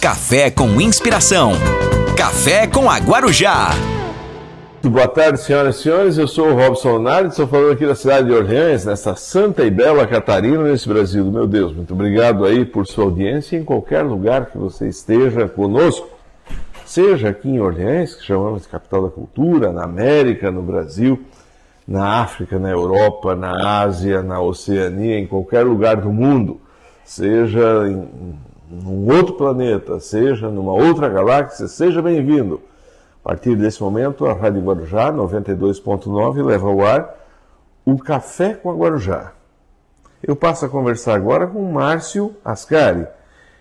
Café com inspiração. Café com a Guarujá. Boa tarde, senhoras e senhores. Eu sou o Robson Leonardo, estou falando aqui da cidade de Orleans, nessa santa e bela Catarina, nesse Brasil. Meu Deus, muito obrigado aí por sua audiência em qualquer lugar que você esteja conosco. Seja aqui em Orleans, que chamamos de capital da cultura, na América, no Brasil, na África, na Europa, na Ásia, na Oceania, em qualquer lugar do mundo, seja em, num outro planeta, seja numa outra galáxia, seja bem-vindo. A partir desse momento, a Rádio Guarujá 92.9 leva ao ar o Café com a Guarujá. Eu passo a conversar agora com Márcio Ascari.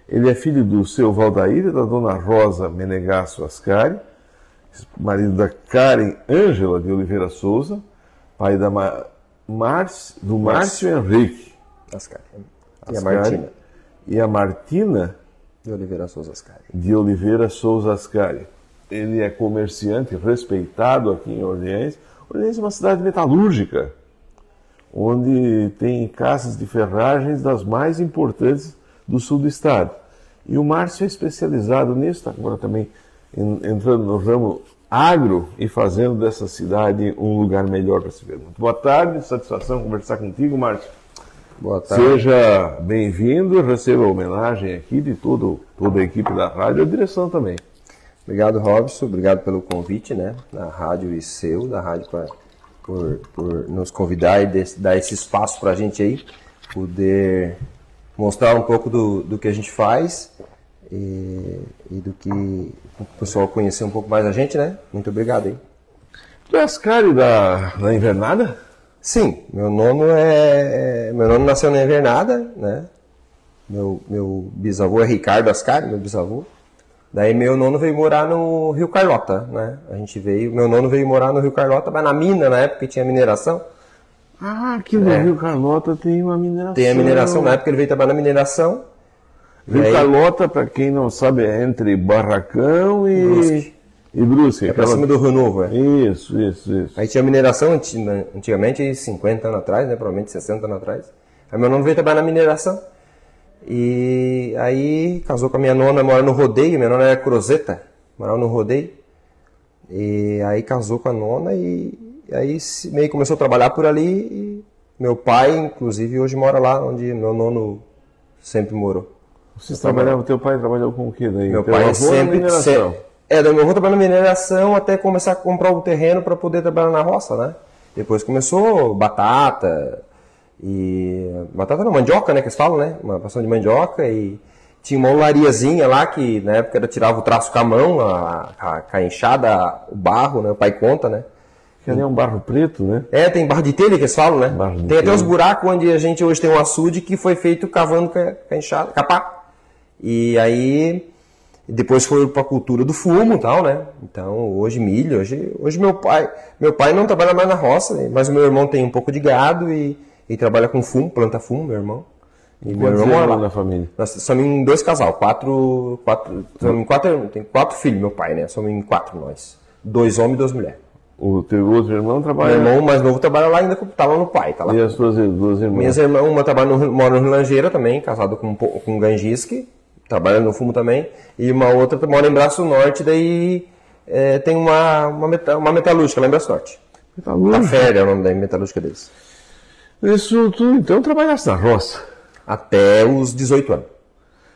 Ele é filho do seu Valdair e da dona Rosa Menegasso Ascari, marido da Karen Ângela de Oliveira Souza, pai da Ma Márcio, do Márcio Henrique Ascari. E a Martina. E a Martina de Oliveira Souza Ascari. De Oliveira Souza Ascari ele é comerciante respeitado aqui em Orleans. Orleans é uma cidade metalúrgica, onde tem casas de ferragens das mais importantes do sul do estado. E o Márcio é especializado nisso, está agora também entrando no ramo agro e fazendo dessa cidade um lugar melhor para se ver. Muito boa tarde, satisfação conversar contigo, Márcio. Boa tarde. Seja bem-vindo, receba a homenagem aqui de todo, toda a equipe da rádio e a direção também. Obrigado, Robson. Obrigado pelo convite, né? Da rádio e seu, da rádio pra, por, por nos convidar e dar esse espaço para a gente aí poder mostrar um pouco do, do que a gente faz e, e do que o pessoal conhecer um pouco mais a gente, né? Muito obrigado aí. Tu é Ascari da, da Invernada? Sim, meu nono é, é. Meu nono nasceu na Invernada, né? Meu, meu bisavô é Ricardo Ascari, meu bisavô. Daí meu nono veio morar no Rio Carlota, né? A gente veio, meu nono veio morar no Rio Carlota, mas na mina, na época que tinha mineração. Ah, aqui no é. Rio Carlota tem uma mineração. Tem a mineração, na época ele veio trabalhar na mineração. Rio aí... Carlota, para quem não sabe, é entre Barracão e Brusque. E Brusque. É aquela... pra cima do Rio Novo, é. Isso, isso, isso. Aí tinha mineração antigamente, 50 anos atrás, né? Provavelmente 60 anos atrás. Aí meu nono veio trabalhar na mineração. E aí casou com a minha nona, mora no rodeio, minha nona era cruzeta, morava no rodeio. E aí casou com a nona e, e aí meio começou a trabalhar por ali. Meu pai, inclusive, hoje mora lá onde meu nono sempre morou. Vocês trabalhavam, teu pai trabalhou com o que daí? Meu teu pai sempre, sempre. É, meu avô trabalhou na mineração até começar a comprar o terreno para poder trabalhar na roça, né? Depois começou batata, e batata não, mandioca, né, que eles falam, né? Uma passão de mandioca e tinha uma olariazinha lá que na época era tirava o traço com a mão, a, a, a enxada, o barro, né? O pai conta, né? Que ali é um barro preto, né? É, tem barro de telha que eles falam, né? tem telha. até os buracos onde a gente hoje tem um açude que foi feito cavando com a, com a enxada, capá. E aí depois foi para a cultura do fumo e tal, né? Então, hoje milho, hoje, hoje meu pai, meu pai não trabalha mais na roça, mas o meu irmão tem um pouco de gado e ele trabalha com fumo, planta fumo, meu irmão. E meu irmão mora lá na família? Nós somos em dois casal, quatro, quatro, somos em quatro, tem quatro filhos, meu pai, né? Somos em quatro nós. Dois homens e duas mulheres. O teu outro irmão trabalha? Meu irmão mais novo trabalha lá ainda, tá lá no pai, tá lá. E as tuas duas irmãs? Minhas irmãs, uma trabalha no, mora no Langeira também, casado com, com Ganjisque, trabalha no fumo também, e uma outra mora em Braço Norte, daí é, tem uma, uma, meta, uma metalúrgica lá em Braço Norte. Metalúrgica? Café é o nome da metalúrgica deles. Isso, tu então trabalhaste na roça? Até os 18 anos.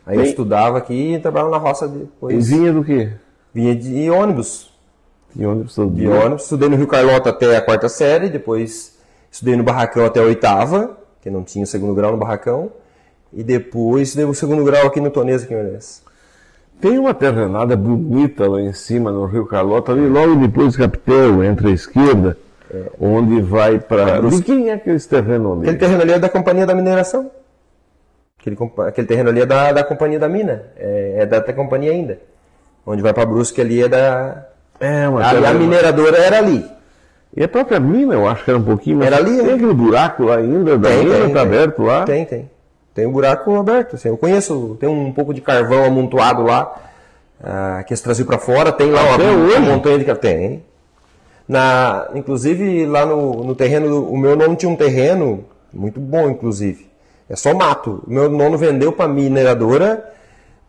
Aí Bem, eu estudava aqui e trabalhava na roça depois. E vinha do quê? Vinha de ônibus. De ônibus todo De ônibus. Estudei no Rio Carlota até a quarta série, depois estudei no Barracão até a oitava, que não tinha segundo grau no Barracão. E depois estudei o segundo grau aqui no Tonesa, Orleans. Tem uma terrenada bonita lá em cima, no Rio Carlota, ali logo depois do Capitel, entre a esquerda é, onde vai para. De quem é aquele terreno ali? Aquele terreno ali é da Companhia da Mineração. Aquele, aquele terreno ali é da, da Companhia da Mina. É, é da, da companhia ainda. Onde vai para Brusque ali é da. É, uma a, a mineradora era ali. E a própria mina, eu acho que era um pouquinho mais. Era ali. Tem né? aquele buraco lá ainda, da tem, mina tem, tá tem. aberto lá? Tem, tem. Tem um buraco aberto. Assim, eu conheço, tem um pouco de carvão amontoado lá, ah, que eles traziam para fora. Tem lá uma, uma montanha de Tem. Na, inclusive, lá no, no terreno, o meu nono tinha um terreno muito bom, inclusive. É só mato. O meu nono vendeu para a mineradora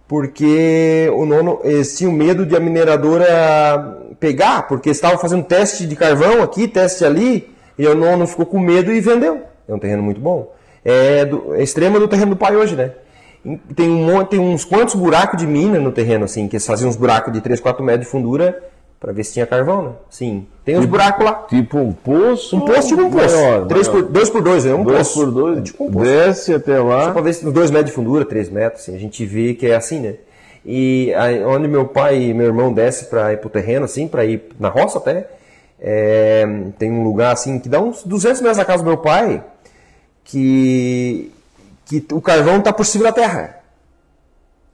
porque o nono, eles tinham medo de a mineradora pegar, porque estavam fazendo teste de carvão aqui, teste ali, e o nono ficou com medo e vendeu. É um terreno muito bom. É, do, é extrema do terreno do pai hoje, né? Tem, um, tem uns quantos buracos de mina no terreno, assim, que eles faziam uns buracos de 3, 4 metros de fundura para ver se tinha carvão, né? Sim. Tem uns tipo, buracos lá. Tipo um poço? Um poço tipo um poço. Maior, 3 maior. por 2 por 2, é um dois poço. por 2 é tipo um poço. Desce até lá. Só para ver se 2 metros de fundura, 3 metros, assim, a gente vê que é assim, né? E aí, onde meu pai e meu irmão descem para ir pro terreno, assim, para ir na roça até, é, tem um lugar assim que dá uns 200 metros da casa do meu pai, que, que o carvão está por cima da terra.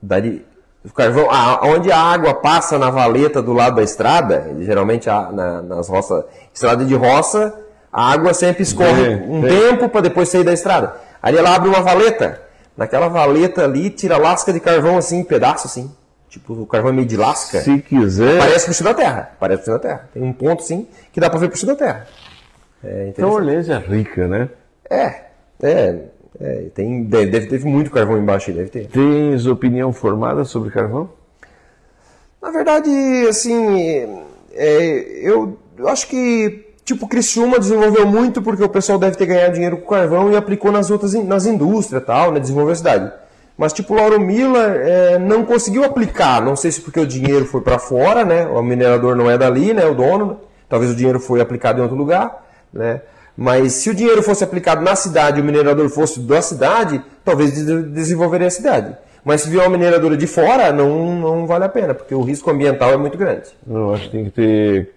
Daí, o carvão, a, onde a água passa na valeta do lado da estrada, geralmente a, na, nas roças, estrada de roça, a água sempre escorre um tempo para depois sair da estrada. Ali ela abre uma valeta, naquela valeta ali tira lasca de carvão assim, em pedaço assim. Tipo, o carvão é meio de lasca. Se quiser. Parece por cima da terra. Parece por cima da terra. Tem um ponto assim que dá para ver por cima da terra. É então Orleans é rica, né? É, é. É, tem, deve, deve ter muito carvão embaixo aí, deve ter. Tens opinião formada sobre carvão? Na verdade, assim, é, eu, eu acho que tipo Criciúma desenvolveu muito porque o pessoal deve ter ganhado dinheiro com carvão e aplicou nas outras nas indústrias tal, né, desenvolveu a cidade. Mas tipo Lauro Miller é, não conseguiu aplicar, não sei se porque o dinheiro foi para fora, né, o minerador não é dali, né, o dono, talvez o dinheiro foi aplicado em outro lugar, né. Mas se o dinheiro fosse aplicado na cidade e o minerador fosse da cidade, talvez desenvolveria a cidade. Mas se vier uma mineradora de fora, não, não vale a pena, porque o risco ambiental é muito grande. Eu acho que tem que ter,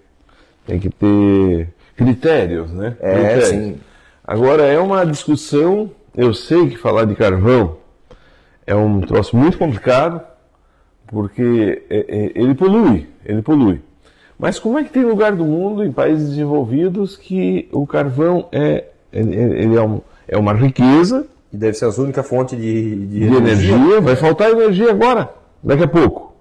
tem que ter critérios, né? É, critérios. sim. Agora, é uma discussão, eu sei que falar de carvão é um troço muito complicado, porque é, é, ele polui, ele polui. Mas como é que tem lugar do mundo, em países desenvolvidos, que o carvão é, ele é, um, é uma riqueza. E deve ser a única fonte de, de, de energia. energia. Vai faltar energia agora, daqui a pouco.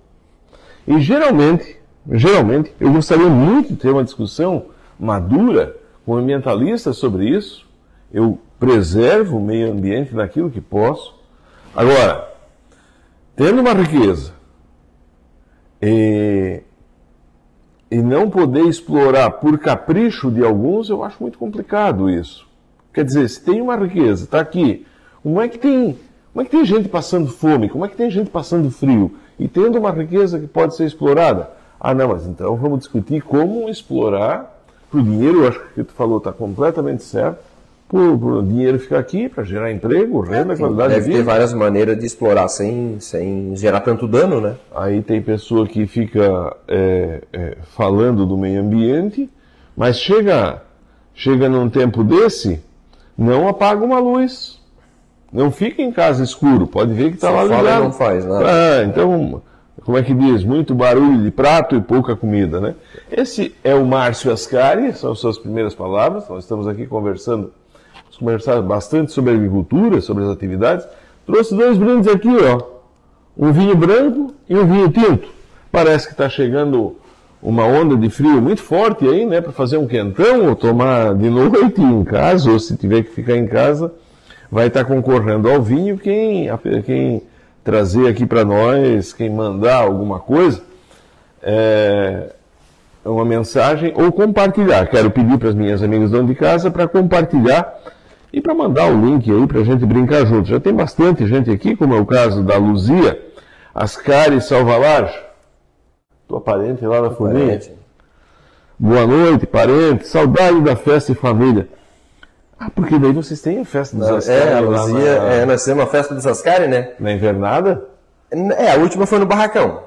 E geralmente, geralmente, eu gostaria muito de ter uma discussão madura com ambientalistas sobre isso. Eu preservo o meio ambiente naquilo que posso. Agora, tendo uma riqueza, e e não poder explorar por capricho de alguns, eu acho muito complicado isso. Quer dizer, se tem uma riqueza, está aqui, como é que tem, como é que tem gente passando fome, como é que tem gente passando frio e tendo uma riqueza que pode ser explorada? Ah, não, mas então vamos discutir como explorar o dinheiro, eu acho que tu falou está completamente certo por, o dinheiro ficar aqui para gerar emprego, renda, qualidade Deve de vida. ter várias maneiras de explorar sem, sem gerar tanto dano, né? Aí tem pessoa que fica é, é, falando do meio ambiente, mas chega, chega num tempo desse, não apaga uma luz. Não fica em casa escuro, pode ver que está lá ligado. não faz nada. Ah, então, como é que diz? Muito barulho de prato e pouca comida, né? Esse é o Márcio Ascari, são suas primeiras palavras. Nós estamos aqui conversando conversar bastante sobre agricultura, sobre as atividades. Trouxe dois brindes aqui, ó. Um vinho branco e um vinho tinto. Parece que está chegando uma onda de frio muito forte aí, né? Para fazer um quentão ou tomar de noite em casa, ou se tiver que ficar em casa, vai estar tá concorrendo ao vinho quem, quem trazer aqui para nós, quem mandar alguma coisa. É, uma mensagem ou compartilhar. Quero pedir para as minhas amigas dono de casa para compartilhar e para mandar o link aí para a gente brincar junto. Já tem bastante gente aqui, como é o caso da Luzia, Ascari Salvalar, tua parente lá da Forninha. Boa noite, parente. Saudade da festa e família. Ah, porque daí vocês têm a festa dos Ascari. É, a Luzia, na... é, nós temos a festa dos Ascari, né? Na invernada? É, a última foi no Barracão.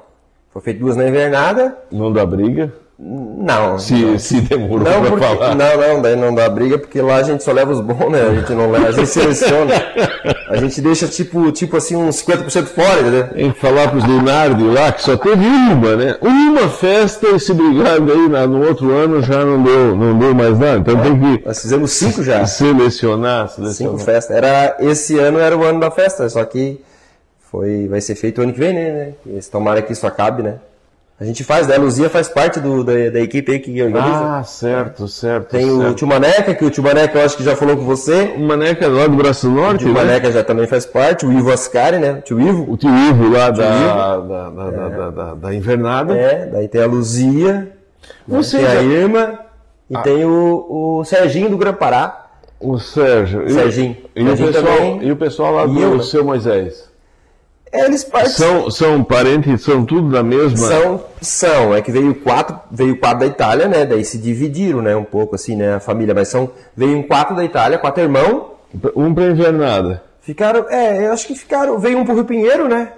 Foi feito duas na invernada. Não dá briga? Não. Se, não. se demorou não, porque, falar. Não, não, daí não dá briga, porque lá a gente só leva os bons, né? A gente não leva, a gente seleciona. A gente deixa tipo, tipo assim, uns 50% fora, né? Tem que falar pros Lunardi lá que só teve uma, né? Uma festa e se brigando aí no outro ano já não deu, não deu mais nada. Então é, tem que. Nós fizemos cinco já. Selecionar, selecionar. Cinco festas. Era, esse ano era o ano da festa, só que foi, vai ser feito o ano que vem, né? Tomara que isso acabe, né? A gente faz, né? A Luzia faz parte do, da, da equipe aí que organiza. Ah, certo, certo. Tem o certo. Tio Maneca, que o Tio Maneca eu acho que já falou com você. O Maneca lá do Braço O Norte, Tio né? Maneca já também faz parte. O Ivo Ascari, né? O Tio Ivo. O tio Ivo lá da, da, da, da, da, da- da invernada. É, daí tem a Luzia, Você tem a Irma e tem o, o Serginho do Gran Pará. O Sérgio. E- Serginho. E, o Serginho pessoal, também. e o pessoal lá do eu, né? seu Moisés. Eles participam. São, são parentes, são tudo da mesma. São, são, é que veio quatro, veio quatro da Itália, né? Daí se dividiram, né? Um pouco assim, né? A família, mas são, veio um quatro da Itália, quatro irmãos. Um pra invernada. Ficaram, é, eu acho que ficaram, veio um pro Rio Pinheiro, né?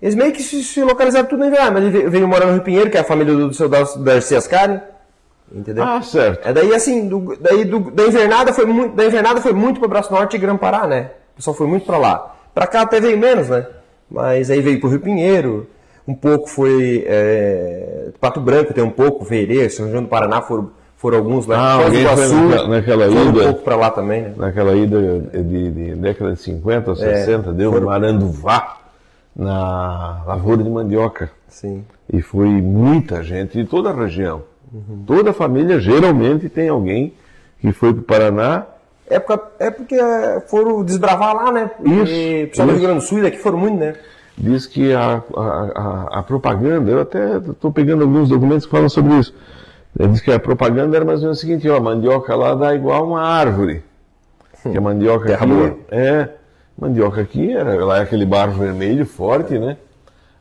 Eles meio que se, se localizaram tudo na Inverno, mas ele veio, veio morar no Rio Pinheiro, que é a família do, do seu Dar- Darcy Ascari. Entendeu? Ah, certo. É daí assim, do- daí do- da invernada foi muito, da invernada foi muito para Braço Norte e Gran Pará, né? O pessoal foi muito para lá. Para cá até veio menos, né? Mas aí veio pro Rio Pinheiro, um pouco foi é, Pato Branco, tem um pouco, Vereiro, São João do Paraná foram, foram alguns lá. Ah, alguém foi Iguaçu, naquela- naquela ida? um pouco para lá também, né? Naquela ida de, de década de 50 ou 60, deu um foram- maranduvá na lavoura de mandioca. Sim. E foi muita gente de toda a região. Toda a família geralmente tem alguém que foi para o Paraná. É porque, é porque é, foram desbravar lá, né? Porque Isso, do isso. Rio Grande do Sul e daqui foram muito, né? Diz que a, a, a, a propaganda, eu até estou pegando alguns documentos que falam sobre isso. Diz que a propaganda era mais ou menos o seguinte, ó, a mandioca lá dá igual uma árvore. Que a mandioca Terra aqui, boa. é, mandioca aqui era lá é aquele barro vermelho forte, né?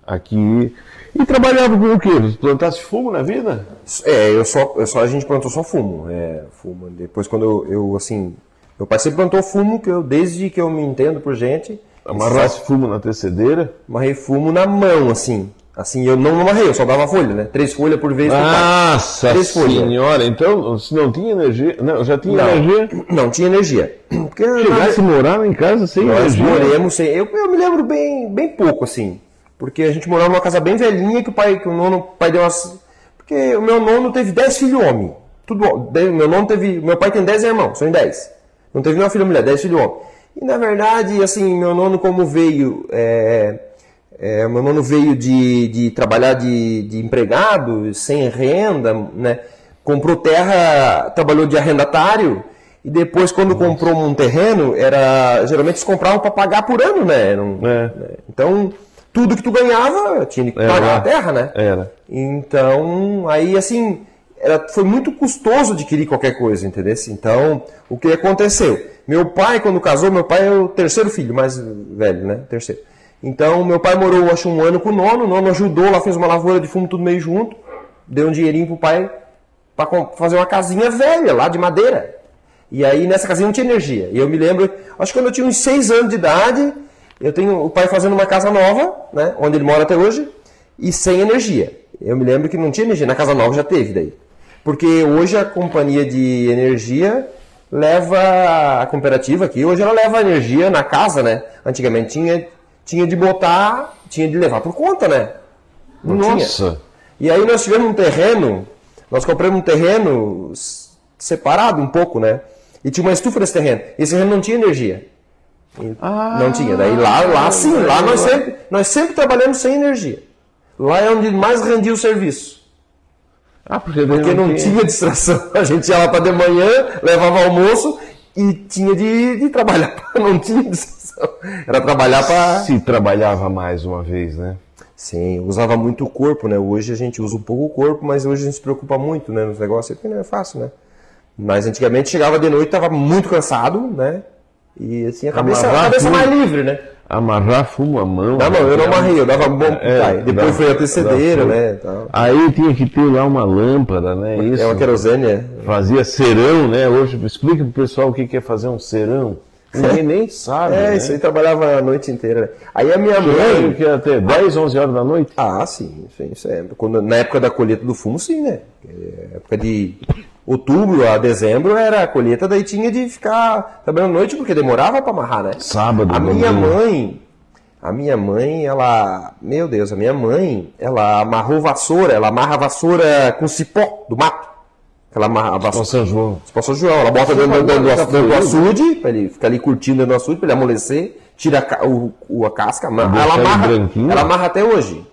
Aqui e trabalhava com o quê? Plantasse fumo na vida? É, eu só, eu só a gente plantou só fumo. É, fumo. Depois quando eu, eu, assim, meu pai sempre plantou fumo, que eu desde que eu me entendo por gente, Amarrasse fumo na tecedeira? amarrei fumo na mão, assim. Assim, eu não amarrei, eu só dava folha, né? Três folhas por vez. Nossa Três folhas. senhora, então se não tinha energia, não, já tinha energia. Não, não tinha energia. Porque Chegasse a morar em casa sem Nós energia. moremos sem. Eu, eu me lembro bem, bem pouco, assim. Porque a gente morava numa casa bem velhinha que o pai, que o nono, o pai deu umas. Porque o meu nono teve 10 filhos homem. Tudo, meu nono teve. Meu pai tem 10 irmãos, são em 10. Não teve nenhuma filha mulher, 10 filhos homem. E na verdade, assim, meu nono como veio. É, é, meu nono veio de, de trabalhar de, de empregado, sem renda, né? Comprou terra, trabalhou de arrendatário. E depois, quando comprou um terreno, era geralmente eles compravam para pagar por ano, né? Era É. né? Então, tudo que tu ganhava, tinha que Era pagar lá. a terra, né? Era. Então, aí assim, era, foi muito custoso adquirir qualquer coisa, entendeu? Então, o que aconteceu? Meu pai, quando casou, meu pai é o terceiro filho, mais velho, né? Terceiro. Então, meu pai morou, acho, um ano com o nono, o nono ajudou lá, fez uma lavoura de fumo tudo meio junto, deu um dinheirinho pro pai para fazer uma casinha velha lá de madeira. E aí nessa casinha não tinha energia. E eu me lembro, acho que quando eu tinha uns seis anos de idade, eu tenho o pai fazendo uma casa nova, né, onde ele mora até hoje, e sem energia. Eu me lembro que não tinha energia, na casa nova já teve daí. Porque hoje a companhia de energia leva a cooperativa aqui, hoje ela leva energia na casa, né? Antigamente tinha, tinha de botar, tinha de levar por conta, né? Não tinha. Nossa. E aí nós tivemos um terreno, nós compramos um terreno separado um pouco, né? E tinha uma estufa nesse terreno. Esse terreno não tinha energia. E não tinha. Daí lá, lá sim, lá nós sempre, nós sempre trabalhamos sem energia. Lá é onde mais rendia o serviço. Ah, porque, Porque não tinha distração. A gente ia lá para de manhã, levava almoço e tinha de, de trabalhar. Não tinha distração. Era trabalhar para. Se trabalhava mais uma vez, né? Sim, usava muito o corpo, né? Hoje a gente usa um pouco o corpo, mas hoje a gente se preocupa muito, né? Nos negócios, porque não é fácil, né? Mas antigamente chegava de noite, tava muito cansado, né? E assim, a cabeça, a cabeça mais livre, né? Amarrar fumo à mão. Não, não, eu não amarrei, eu dava bom É, pai. Depois foi a tecedeira, né? Tal. Aí tinha que ter lá uma lâmpada, né? Isso. É uma querosene, é. Fazia serão, né? Hoje, explica pro pessoal o que que é fazer um serão. Ninguém nem sabe. É, né? isso aí trabalhava a noite inteira. né? Aí a minha mãe. que ia até 10, 11 horas da noite. Ah, sim, sim, isso é. Quando, na época da colheita do fumo, sim, né? É, época de outubro a dezembro era a colheita, daí tinha de ficar trabalhando à noite, porque demorava para amarrar, né? Sábado, A minha domingo. mãe, a minha mãe, ela. Meu Deus, a minha mãe, ela amarrou vassoura, ela amarra vassoura com cipó do mato. Ela amarra vassoura. São João. Para São João, ela bota dentro, dentro, do- tá dentro do açude, para ele ficar ali curtindo dentro do açude, para ele amolecer, tira a, o, o- a casca, amarra. Ela ele amarra, ela amarra até hoje.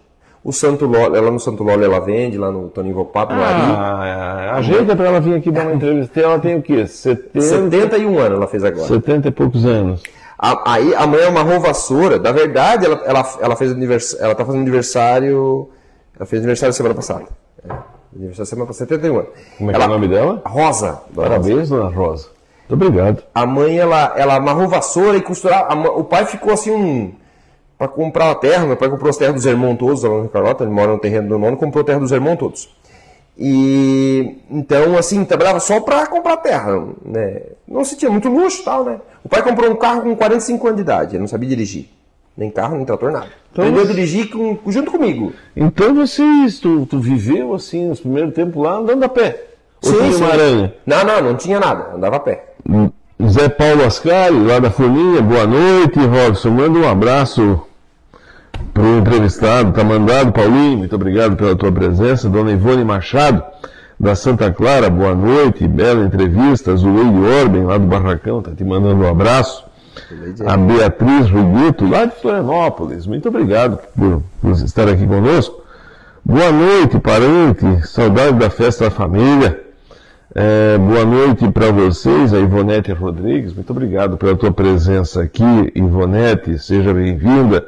O Santo Lole, ela no Santo Lole ela vende, lá no Toninho Vopato, no Ari. Ah, ajeita pra ela vir aqui dar uma entrevista. Ela tem o quê? 70, 71 anos ela fez agora. 70 e poucos anos. A- Aí a mãe é uma vassoura. Na verdade, ela, ela, ela fez aniversário. Ela tá fazendo aniversário. Ela fez aniversário semana passada. É, aniversário semana passada, 71 anos. Como é que ela, é o nome dela? Rosa. Dona Rosa. Parabéns, dona Rosa. Muito obrigado. A mãe, ela, ela amarrou vassoura e costurava. a o pai ficou assim um. Pra comprar a terra, meu pai comprou as terras dos irmãos todos, lá no Carlota, ele mora no terreno do nono, comprou a terra dos irmãos todos. E então, assim, trabalhava só pra comprar terra, né? Não se tinha muito luxo e tal, né? O pai comprou um carro com 45 anos de idade, ele não sabia dirigir. Nem carro, nem trator, nada. Então, Aprendeu a dirigir com- junto comigo. Então vocês, tu, tu viveu assim, nos primeiros tempos lá, andando a pé. Ou Sim, tinha uma aranha? Não, não, não tinha nada, andava a pé. Zé Paulo Ascari, lá da Folhinha, boa noite, Robson. Manda um abraço pro entrevistado, tá mandado, Paulinho, muito obrigado pela tua presença. Dona Ivone Machado, da Santa Clara, boa noite, bela entrevista. Zuleide Orben, lá do Barracão, tá te mandando um abraço. A Beatriz Ruguito, lá de Florianópolis, muito obrigado por, por estar aqui conosco. Boa noite, parente, saudade da festa da família. É, boa noite para vocês, a Ivonete Rodrigues. Muito obrigado pela tua presença aqui, Ivonete. Seja bem-vinda.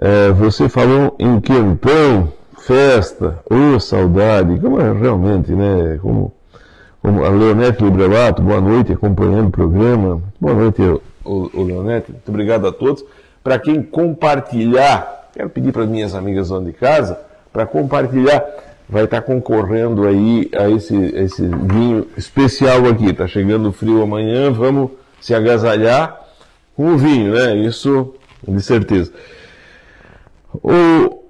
É, você falou em quentão, festa, ô saudade. Como é realmente, né? Como, como a Leonete Librelato, boa noite, acompanhando o programa. Boa noite, o, Leonete. Muito obrigado a todos. Para quem compartilhar, quero pedir para minhas amigas lá de casa, para compartilhar vai estar concorrendo aí a esse, esse vinho especial aqui. Está chegando frio amanhã, vamos se agasalhar com o vinho, né? Isso de certeza. O,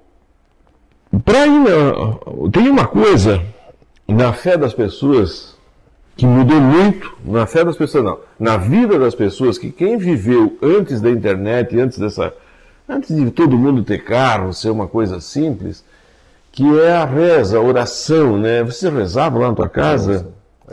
pra ir na- tem uma coisa na fé das pessoas que mudou muito, na fé das pessoas não, na vida das pessoas, que quem viveu antes da internet, antes dessa, antes de todo mundo ter carro, ser uma coisa simples, que é a reza, a oração, né? Você rezava lá na tua casa?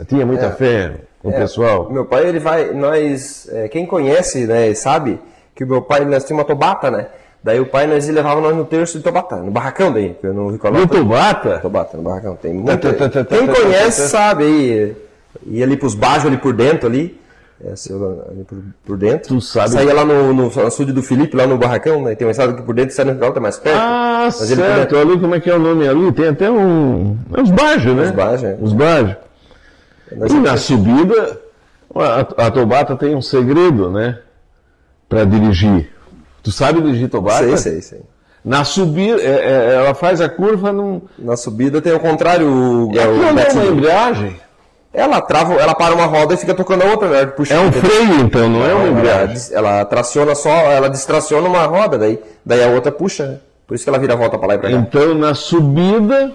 Tinha muita fé no pessoal? O meu pai, ele vai. Nós. é, quem conhece, né, sabe que o meu pai, nós tínhamos uma tobata, né? Daí o pai, nós levava nós no terço de Tobata, no barracão daí, eu não No. Tobata? Tobata, no barracão. Tem muita... tá, tá, tá, tá, Quem conhece sabe aí. Ia ali pros baixos, ali por dentro ali. É, ali por, por dentro. Tu sabe- Saía lá no, no açude do Felipe, lá no barracão, né? Tem uma estrada aqui por dentro sai no final, tá mais perto. Ah, Mas ele certo. Ali, como é que é o nome ali? Tem até um... É os bajos, né? Os bajos, é. Os bajos. Nós- E na subida, a, a Tobata tem um segredo, né? Para dirigir. Tu sabe dirigir Tobata? Sei, sei, sei. Na subida, é- é- ela faz a curva num. Na subida tem o contrário. O, É o aquilo não é uma embreagem? Ela trava, ela para uma roda e fica tocando a outra, né? Puxa, É um freio, então, não é uma embreagem. ela traciona só, ela distraciona uma roda, daí, daí a outra puxa, né? Por isso que ela vira a volta pra lá e pra cá. Então, na subida,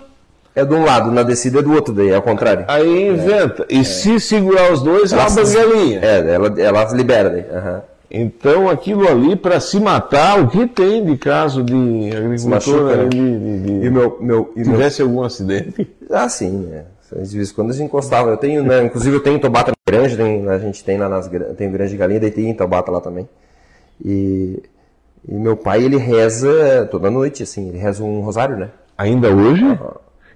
É de um lado, na descida é do outro, daí é ao contrário. aí inventa. E se segurar os dois, ela abre galinhas. É, ela, ela libera daí. aham. Então, aquilo ali, para se matar, o que tem de caso de agricultor machuca, né? né, de, de- de- E o meu. meu, e meu tivesse algum acidente? ah, sim, né? De vez em quando a gente encostava. Eu tenho, né? Inclusive eu tenho Tobata na granja, tem- a gente tem lá nas tem granja de galinha, daí tem Tobata lá também. E, e meu pai, ele reza toda noite, assim, ele reza um rosário, né? Ainda hoje?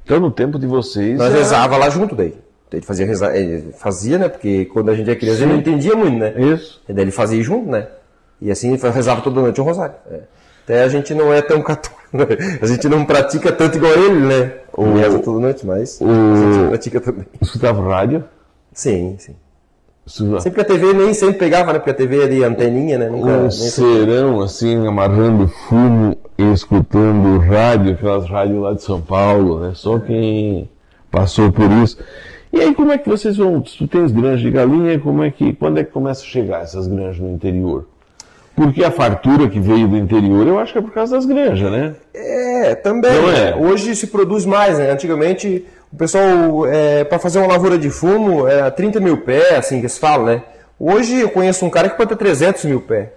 Então, no tempo de vocês. Nós é- rezava lá junto daí. Ele fazia, rezar, ele fazia, né? Porque quando a gente era criança, ele não entendia muito, né? Isso. E daí ele fazia junto, né? E assim ele rezava toda noite um rosário. É. Até a gente não é tão católico, né? A gente não pratica tanto igual ele, né? Ele reza toda noite, mas a gente pratica também. Escutava rádio? Sim, sim. Sempre a TV nem sempre pegava, né? Porque a TV ali, anteninha, né? Nunca, um serão assim, amarrando fumo e escutando rádio, aquelas rádios lá de São Paulo, né? Só quem passou por isso. E aí como é que vocês vão? Tu tens granjas de galinha, como é que. Quando é que começa a chegar essas granjas no interior? Porque a fartura que veio do interior, eu acho que é por causa das granjas, né? É, também. Não né? é? Hoje se produz mais, né? Antigamente, o pessoal, é, para fazer uma lavoura de fumo, era 30 mil pés, assim que se fala, né? Hoje eu conheço um cara que pode ter 300 mil pés.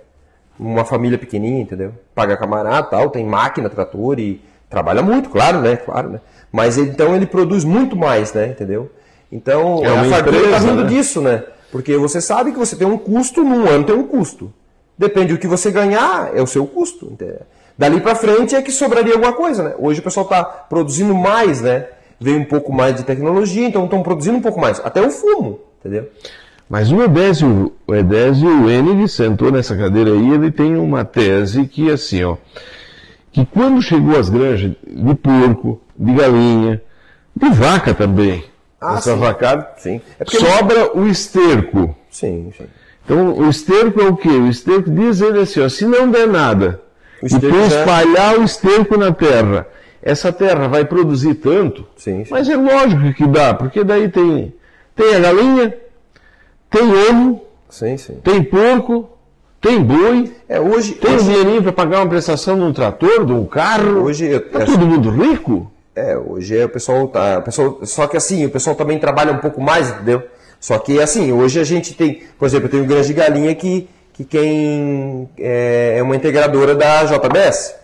Uma família pequenininha, entendeu? Paga camarada tal, tem máquina, trator e trabalha muito, claro, né? Claro, né? Mas então ele produz muito mais, né? Entendeu? Então, É a fartura está vindo né? disso, né? Porque você sabe que você tem um custo, num ano tem um custo. Depende do que você ganhar, é o seu custo. Dali para frente é que sobraria alguma coisa, né? Hoje o pessoal está produzindo mais, né? Veio um pouco mais de tecnologia, então estão produzindo um pouco mais. Até o fumo, entendeu? Mas o Edésio, o Edésio Enig sentou nessa cadeira aí, ele tem uma tese que assim, ó, que quando chegou as granjas de porco, de galinha, de vaca também, Ah, essa sim. vacada, Sim. É sobra o esterco. Sim, sim. Então, o esterco é o quê? O esterco diz ele assim, ó, se não der nada, e tu espalhar o esterco na terra, essa terra vai produzir tanto, Sim, sim. mas é lógico que dá, porque daí tem, tem a galinha, tem ovo, Sim, tem porco, tem boi, É, hoje, tem um hoje, dinheirinho para pagar uma prestação de um trator, de um carro. hoje eu- tá todo mundo rico? É, hoje é o pessoal tá. O pessoal, só que assim, o pessoal também trabalha um pouco mais, entendeu? Só que assim, hoje a gente tem, por exemplo, eu tenho granja de galinha que, que quem é, é uma integradora da JBS.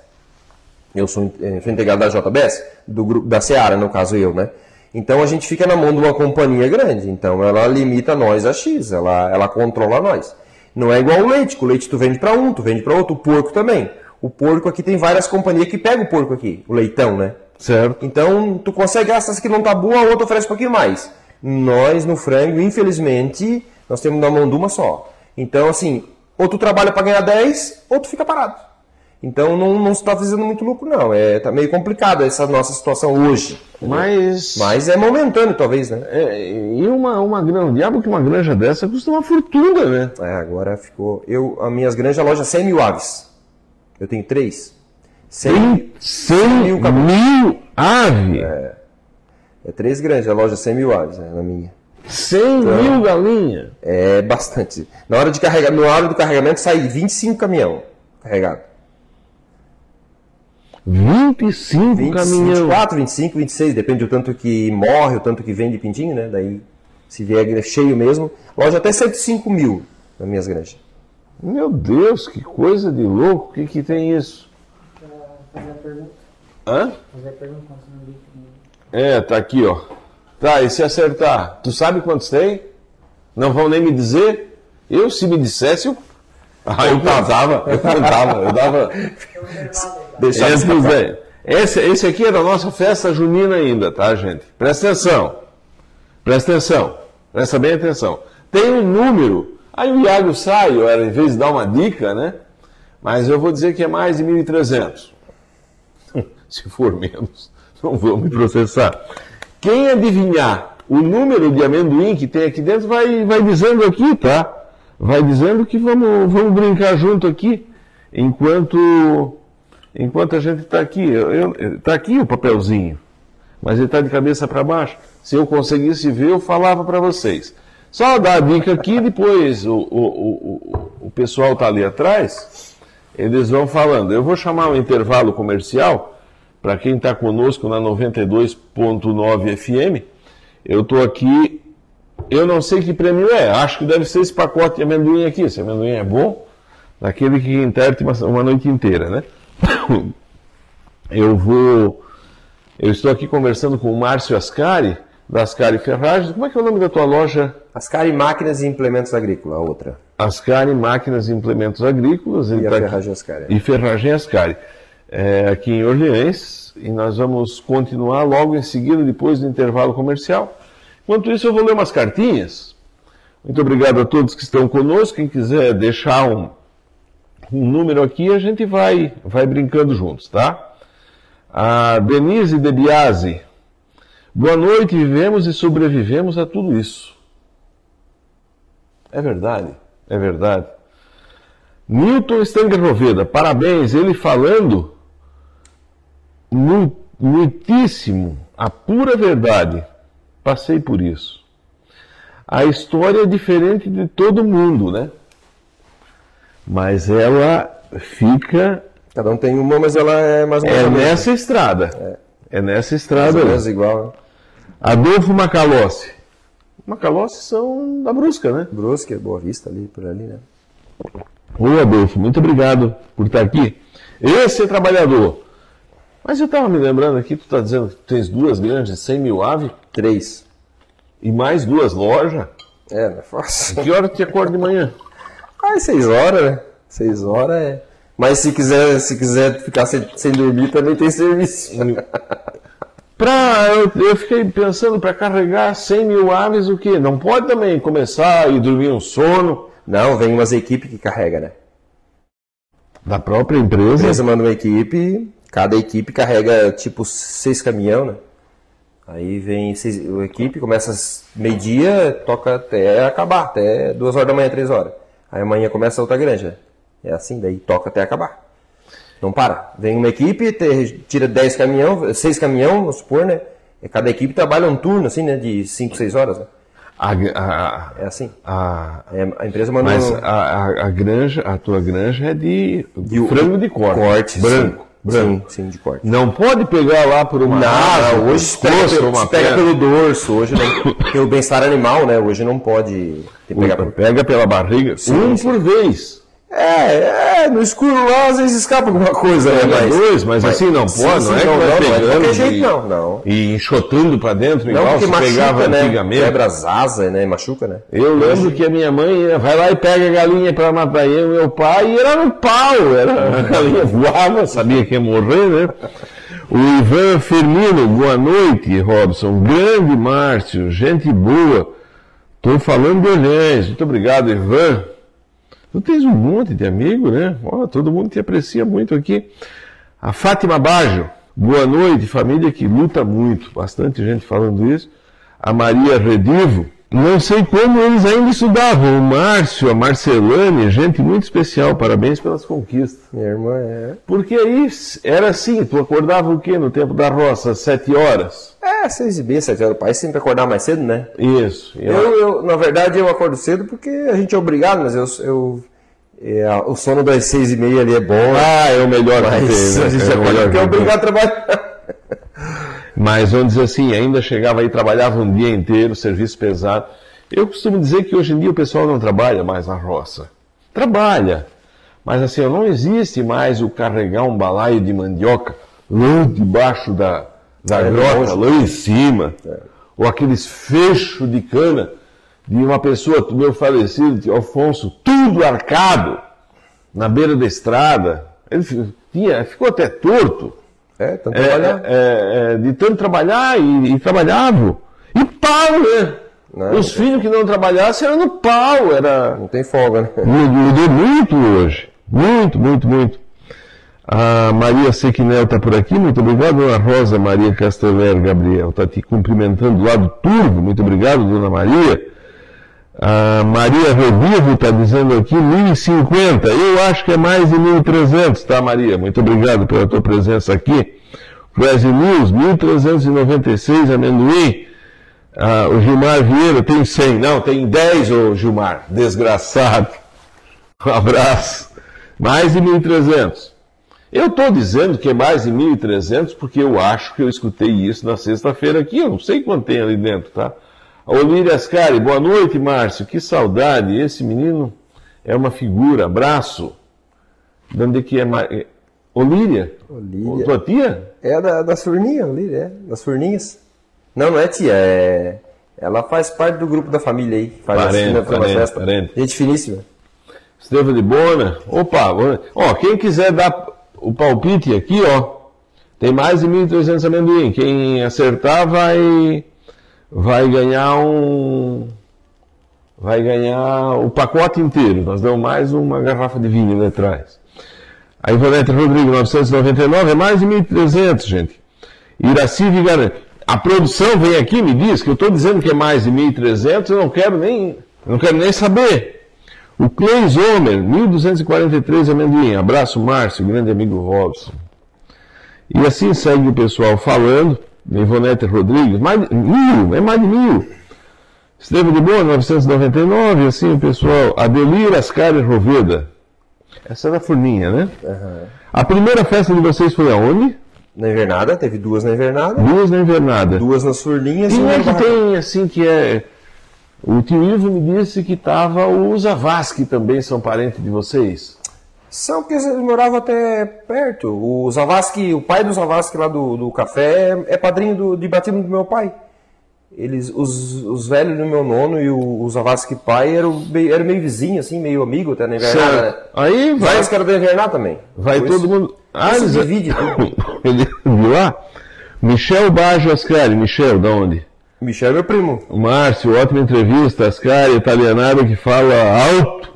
Eu sou, eh, sou integrado da JBS, do grupo da Seara, no caso eu, né? Então a gente fica na mão de uma companhia grande. Então ela limita nós a X, ela, ela controla nós. Não é igual o leite, que o leite tu vende para um, tu vende para outro, o porco também. O porco aqui tem várias companhias que pegam o porco aqui, o leitão, né? Certo. Então, tu consegue, ah, essa que não tá boa, a outra oferece um pouquinho mais. Nós, no frango, infelizmente, nós temos na mão de uma só. Então, assim, ou tu trabalha para ganhar 10, ou tu fica parado. Então, não, não se está fazendo muito lucro, não. É, tá meio complicado essa nossa situação hoje. Mas, Mas é momentâneo, talvez, né? é, e uma, uma granja, diabo que uma granja dessa custa uma fortuna, né? É, agora ficou... Eu, as minhas granjas, a loja 100 mil aves. Eu tenho três. 100, Tem 100 mil mil, cabeças. ave, é três granjas, a loja 100 mil aves, né, na minha. 100 mil galinha. É bastante. Na hora de carregar, na hora do carregamento sai 25 caminhão carregado. 25 20, caminhão. 24, 25, 26, depende do tanto que morre, o tanto que vende pintinho, né? Daí, se vier cheio mesmo, loja até 105 mil nas minhas granjas. Meu Deus, que coisa de louco. O que, que tem isso? Fazer a pergunta. Hã? Fazer a pergunta não liga. É, tá aqui, ó. Tá, e se acertar? Tu sabe quantos tem? Não vão nem me dizer? Eu, se me dissesse, eu. Ah, eu cantava, eu cantava, eu dava. Deixar Esse, é- esse, esse aqui é da nossa festa junina ainda, tá, gente? Presta atenção. Presta atenção. Presta bem atenção. Tem um número. Aí o Iago sai, ou era em vez de dar uma dica, né? Mas eu vou dizer que é mais de 1.300. Se for menos, não vão me processar. Quem adivinhar o número de amendoim que tem aqui dentro vai, vai dizendo aqui, tá? Vai dizendo que vamos, vamos brincar junto aqui, enquanto, enquanto a gente está aqui. Está aqui o papelzinho, mas ele está de cabeça para baixo. Se eu conseguisse ver, eu falava para vocês. Só dar a dica aqui, depois o, o, o, o, pessoal está ali atrás, eles vão falando. Eu vou chamar um intervalo comercial para quem está conosco na 92.9 FM. Eu estou aqui, eu não sei que prêmio é, acho que deve ser esse pacote de amendoim aqui. Esse amendoim é bom, daquele que interte uma, uma noite inteira, né? Eu vou, eu estou aqui conversando com o Márcio Ascari, da Ascari Ferragens. Como é que é o nome da tua loja? Ascari Máquinas e Implementos Agrícolas, a outra. Ascari Máquinas e Implementos Agrícolas. Ele E a tá aqui- Ferragem Ascari. E Ferragem Ascari. É, aqui em Orleans. E nós vamos continuar logo em seguida, depois do intervalo comercial. Enquanto isso, eu vou ler umas cartinhas. Muito obrigado a todos que estão conosco. Quem quiser deixar um, um número aqui, a gente vai, vai brincando juntos, tá? A Denise De Biasi. Boa noite, vivemos e sobrevivemos a tudo isso. É verdade, é verdade. Newton Stanger Roveda, parabéns, ele falando mu- muitíssimo, a pura verdade. Passei por isso. A história é diferente de todo mundo, né? Mas ela fica Cada um tem uma, mas ela é mais ou é menos. nessa estrada. É nessa mais estrada. ou aí. menos igual. né? Adolfo Macalossi. Macalossi são da Brusca, né? Brusque, Boa Vista ali, por ali, né? Ô Adolfo, muito obrigado por estar aqui. Esse é trabalhador. Mas eu estava me lembrando aqui, tu está dizendo que tu tens duas granjas, 100 mil aves Três. e mais duas lojas. É, não é fácil. Que hora tu te acorda de manhã? Ah, seis horas, né? Seis horas é. Mas se quiser, se quiser ficar sem, sem dormir, também tem serviço. Pra, eu, eu fiquei pensando para carregar 100 mil aves o quê? Não pode também começar e dormir um sono Não, vem umas equipes que carrega, né? da própria A empresa. empresa manda uma equipe, cada equipe carrega tipo seis caminhão, né? Aí vem seis, a equipe, começa às meio-dia, toca até acabar, até duas horas da manhã, três horas. Aí amanhã começa outra grande, né? É assim, daí toca até acabar. Não para. Vem uma equipe, te- tira 10 caminhão, seis caminhão, vamos supor, né? E cada equipe trabalha um turno, assim, né? De 5, 6 horas, né? A, a, É assim. a, É, a empresa manda mas a, a, a granja, a tua granja é de, de frango de corte. corte. Branco. sim. Branco. Sim, sim, de corte. Não pode pegar lá por uma um hoje se pega, pelo, uma se pega pelo dorso, hoje não. Tem o bem-estar animal, né? Hoje não pode pegar. Pega pela barriga, um sim. por vez. É, é, no escuro lá às vezes escapa alguma coisa, né? Pega dois, mas, assim não sim, pode, sim, não é não, que vai não, não é de pegando qualquer e- jeito, não, não. E enxotando pra dentro, Não, igual se machuca, pegava né? antigamente. Quebra as asas, né? Machuca, né? Eu lembro que a minha mãe vai lá e pega a galinha para matar eu meu pai, e era no pau, era, a galinha voava, sabia que ia morrer, né? O Ivan Firmino, boa noite, Robson. Grande Márcio, gente boa. Estou falando de Olhães. Muito obrigado, Ivan. Tu tens um monte de amigo, né? Ó, todo mundo te aprecia muito aqui. A Fátima Bajo, boa noite, família que luta muito. Bastante gente falando isso. A Maria Redivo, não sei como eles ainda estudavam. O Márcio, a Marcelane, gente muito especial. Parabéns pelas conquistas. Minha irmã é. Porque aí era assim, tu acordava o quê no tempo da roça? Às sete horas? É, seis e meia, sete horas. O pai sempre acordar mais cedo, né? Isso. Eu, eu, na verdade, eu acordo cedo porque a gente é obrigado, mas eu. eu é, o sono das seis e meia ali é bom. Ah, é o melhor que mas tem, né? a gente É melhor porque é que obrigado a trabalhar. Mas vamos dizer assim, ainda chegava aí, trabalhava um dia inteiro, serviço pesado. Eu costumo dizer que hoje em dia o pessoal não trabalha mais na roça. Trabalha. Mas assim, não existe mais o carregar um balaio de mandioca lá debaixo da, da É, grota, lá em cima. Ou aqueles fechos de cana de uma pessoa, do meu falecido Alfonso, tudo arcado na beira da estrada. Ele tinha, ficou até torto. É, tanto É, trabalhar. é, é, de tanto trabalhar e, e trabalhava. E pau, né? Não, Os filhos que não trabalhassem era no pau, era. Não tem folga, né? Mudou muito hoje. Muito, muito, muito. A Maria Sequinel está por aqui, muito obrigado. Dona Rosa Maria Casteller Gabriel está te cumprimentando lá do Turvo, muito obrigado, Dona Maria. A Maria Redivo está dizendo aqui 1050, eu acho que é mais de 1300, tá, Maria? Muito obrigado pela tua presença aqui. Crazy News, 1396 amendoim. Ah, o Gilmar Vieira tem 100, não, tem 10, ô Gilmar, desgraçado. Um abraço. Mais de 1.300. Eu estou dizendo que é mais de 1.300 porque eu acho que eu escutei isso na sexta-feira aqui. Eu não sei quanto tem ali dentro, tá? A Olíria Ascari, boa noite, Márcio. Que saudade. Esse menino é uma figura. Abraço. De onde que é? É- Olíria? Olíria. Tua tia? É da, das furninhas ali, é. Das furninhas. Não, não é tia, é. Ela faz parte do grupo da família aí. Faz Parente, assim, faz uma parente, festa. parente. Gente finíssima. Estevam de Bona. Opa, ó, quem quiser dar o palpite aqui, ó, tem mais de 1.300 amendoim. Quem acertar vai, vai ganhar um. Vai ganhar o pacote inteiro. Nós damos mais uma garrafa de vinho ali atrás. A Ivonete Rodrigo, 999, é mais de 1.300, gente. Iraci Vigarante. A produção vem aqui e me diz que eu estou dizendo que é mais de 1.300, eu não quero nem, não quero nem saber. O Cleis Homer, 1243 amendoim. Abraço, Márcio, grande amigo Robson. E assim segue o pessoal falando. Ivonete Rodrigues, mais de mil, é mais de mil. Estevam de Boa, 999, assim o pessoal. Adelir Ascari Roveda. Essa é da Furninha, né? A primeira festa de vocês foi aonde? Na invernada, teve duas na invernada, Duas na invernada. duas nas furninhas e uma é que tem, assim, que é... O tio Ivo me disse que tava o Zavascki também, são parentes de vocês. São porque eles moravam até perto. O Zavascki, o pai do Zavascki lá do, do café é, é padrinho do, de batismo do meu pai. eles, os, os velhos do meu nono e o, o Zavascki pai eram, meio- eram meio vizinho, assim, meio amigo até na invernada, né? Aí Vai vai, os caras da invernada também. vai Por todo isso- mundo. Ah, isso divide. Ele viu lá? Michel Baggio Ascari. Michel, da onde? Michel é meu primo. O Márcio, ótima entrevista. Ascari, italianado que fala alto.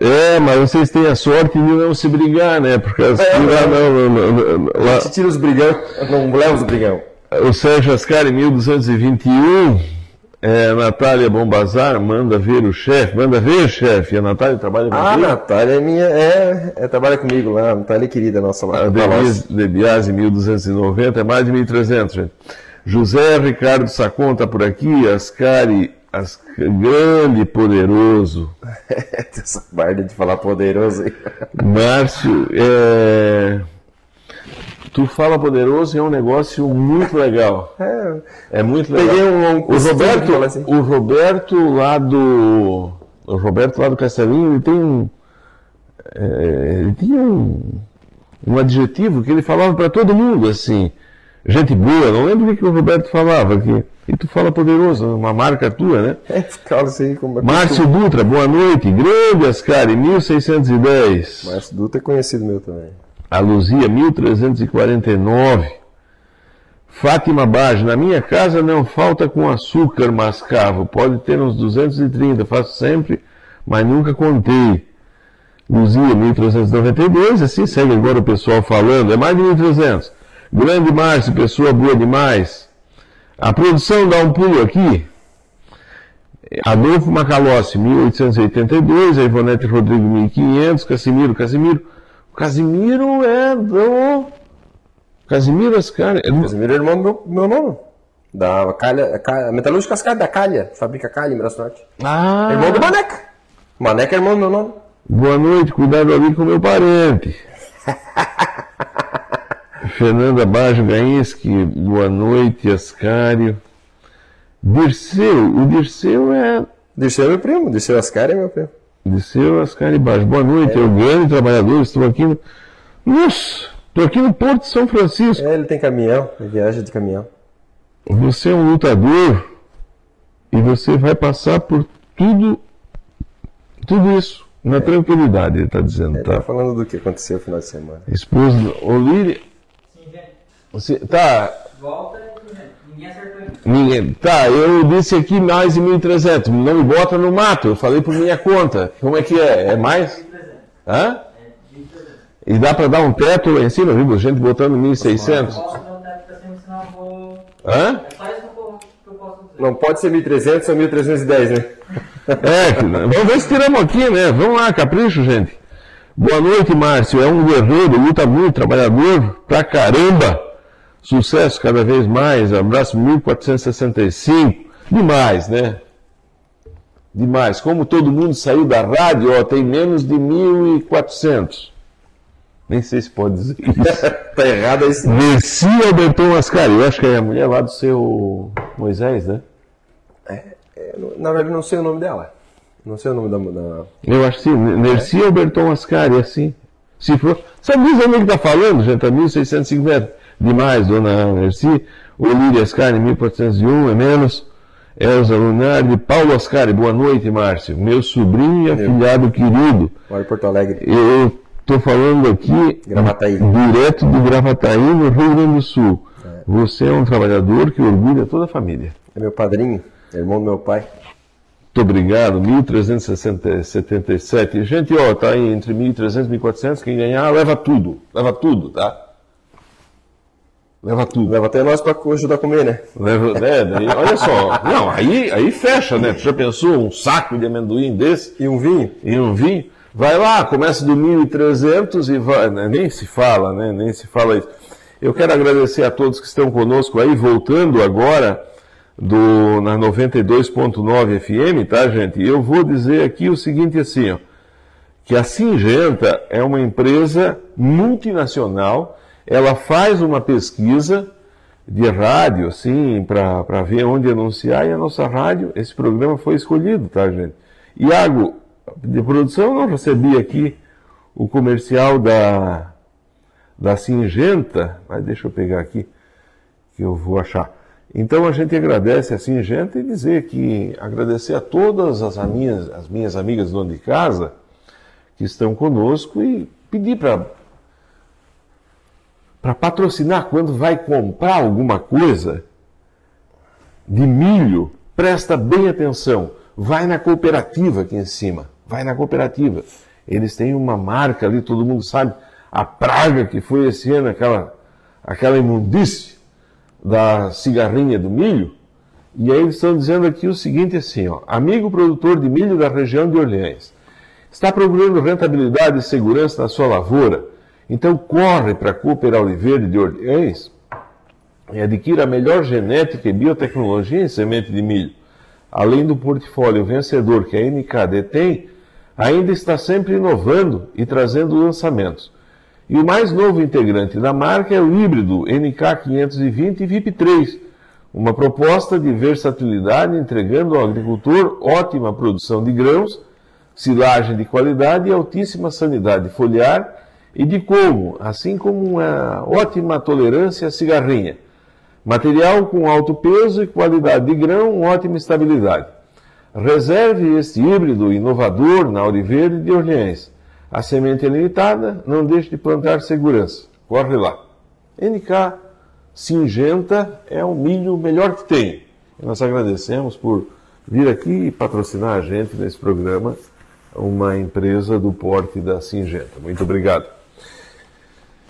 É, mas vocês têm a sorte de não se brigar, né? Porque as É, lá, é. não, não, não, não, A lá, gente tira os brigão, não leva os brigão. o Sérgio Ascari, 1221. É, Natália Bombazar, manda ver o chefe. Manda ver, chefe. A Natália trabalha com Ah, a? Natália é minha, é, é, trabalha comigo lá, a Natália é querida nossa lá. A. Denise De Biasi, 1290, é mais de 1.300, gente. José Ricardo Sacon tá por aqui, Ascari, As... grande e poderoso. Essa barda de falar poderoso aí. Márcio, é... tu fala poderoso e é um negócio muito legal. É, É muito legal. Peguei um- um o Roberto, assim. o Roberto lá do, o Roberto lá do Castelinho, ele tem um, é, ele tinha um, um adjetivo que ele falava para todo mundo assim, gente boa. Não lembro o que, que o Roberto falava que e tu fala poderoso, uma marca tua, né? é, ficava assim como Márcio Dutra, boa noite. Grande Ascari, 1610. Márcio Dutra é conhecido meu também. A Luzia, 1349. Fátima Bage, na minha casa não falta com açúcar mascavo. Pode ter uns 230, faço sempre, mas nunca contei. Luzia, 1392, assim segue agora o pessoal falando, é mais de 1300. Grande Márcio, pessoa boa demais. A produção dá um pulo aqui. Adolfo Macalossi, 1882, a Ivonete Rodrigo, 1500, Casimiro, Casimiro. O Casimiro é do. Casimiro Ascari. É do... Casimiro é irmão do meu, meu nono. Da calha, ca- metalúrgica Cascalho da Calha, fabrica calha em Braço Norte. Ah, Irmão do Maneca. Maneca é irmão do meu nono. boa noite, cuidado ali com meu parente. Fernanda Bajo Gainski, boa noite, Ascário. Dirceu, o Dirceu é. Dirceu é meu primo, Dirceu Ascari é meu primo. Dirceu Ascari Bajo. Boa noite, eu grande trabalhador, estou aqui no. Nossa, estou aqui no Porto de São Francisco. É, ele tem caminhão, ele viaja de caminhão. Você é um lutador e você vai passar por tudo, tudo isso na tranquilidade, ele está dizendo, Ele tá tá? falando do que aconteceu no final de semana. Esposa Olíria. Você, tá, Volta e. Ninguém acertou ninguém, tá, eu disse aqui mais de 1.300, não me bota no mato, eu falei por minha conta, como é que é, é mais? 1.300. Hã? É, 1.300. E dá para dar um teto lá em cima, viu, gente botando 1.600? Posso dar um teto pra cima, senão eu vou... Hã? É só isso que eu, que eu posso dizer. Não pode ser 1300 ou 1310, né? É, vamos ver se tiramos aqui, né? Vamos lá, capricho, gente. Boa noite, Márcio. É um guerreiro, luta muito, trabalhador pra caramba. Sucesso cada vez mais. Abraço 1465. Demais, né? Demais. Como todo mundo saiu da rádio, ó, tem menos de 1400. Nem sei se pode dizer isso. Tá errado sim. Merci Alberton Ascari. Eu acho que é a mulher lá do seu Moisés, né? Eu, Na verdade, não sei o nome dela. Não sei o nome da. da... Eu acho que sim. Nerci Alberton Ascari, assim. Se for. Sabe diz onde que está falando, gente? A 1650. Demais, dona Nerci. Olíria Ascari, 1401, é menos. Elza Lunardi. Paulo Ascari, boa noite, Márcio. Meu sobrinho e afilhado querido. Em Porto Alegre. Eu estou falando aqui Gravataí. direto do Gravataí, no Rio Grande do Sul. Você é um trabalhador que orgulha toda a família. É meu padrinho, é irmão do meu pai. Muito obrigado, 1377. Gente, ó, tá aí entre 1.300 e 1.400. Quem ganhar, leva tudo. Leva tudo, tá? Leva tudo. Leva até nós pra ajudar a comer, né? Leva, né, daí, olha só. Não, aí, aí fecha, né? Tu já pensou um saco de amendoim desse E um vinho? e um vinho? Vai lá, começa do 1.300 e vai. né, Nem se fala, né? Nem se fala isso. Eu quero agradecer a todos que estão conosco aí, voltando agora do, na 92.9 FM, tá, gente? Eu vou dizer aqui o seguinte assim, ó, que a Singenta é uma empresa multinacional, ela faz uma pesquisa de rádio, assim, para ver onde anunciar, e a nossa rádio, esse programa foi escolhido, tá, gente? Iago, de produção, não recebi aqui o comercial da, da Singenta, mas deixa eu pegar aqui, que eu vou achar. Então a gente agradece assim, gente, e dizer que agradecer a todas as minhas, as minhas amigas donas de casa que estão conosco e pedir para para patrocinar quando vai comprar alguma coisa de milho, presta bem atenção. Vai na cooperativa aqui em cima. Vai na cooperativa. Eles têm uma marca ali, todo mundo sabe a praga que foi esse ano, aquela, aquela imundície da cigarrinha do milho. E aí eles estão dizendo aqui o seguinte assim, ó, amigo produtor de milho da região de Orleans, está procurando rentabilidade e segurança na sua lavoura? Então corre para Cooper Oliveira de Orleans e adquira a melhor genética e biotecnologia em semente de milho. Além do portfólio vencedor que a NK detém, ainda está sempre inovando e trazendo lançamentos. E o mais novo integrante da marca é o híbrido NK520 VIP3, uma proposta de versatilidade entregando ao agricultor ótima produção de grãos, silagem de qualidade e altíssima sanidade foliar e de como, assim como uma ótima tolerância à cigarrinha. Material com alto peso e qualidade de grão, ótima estabilidade. Reserve este híbrido inovador na Oliveira de Orleans. A semente é limitada, não deixe de plantar segurança. Corre lá. NK Singenta é o milho melhor que tem. Nós agradecemos por vir aqui e patrocinar a gente nesse programa, uma empresa do porte da Singenta. Muito obrigado.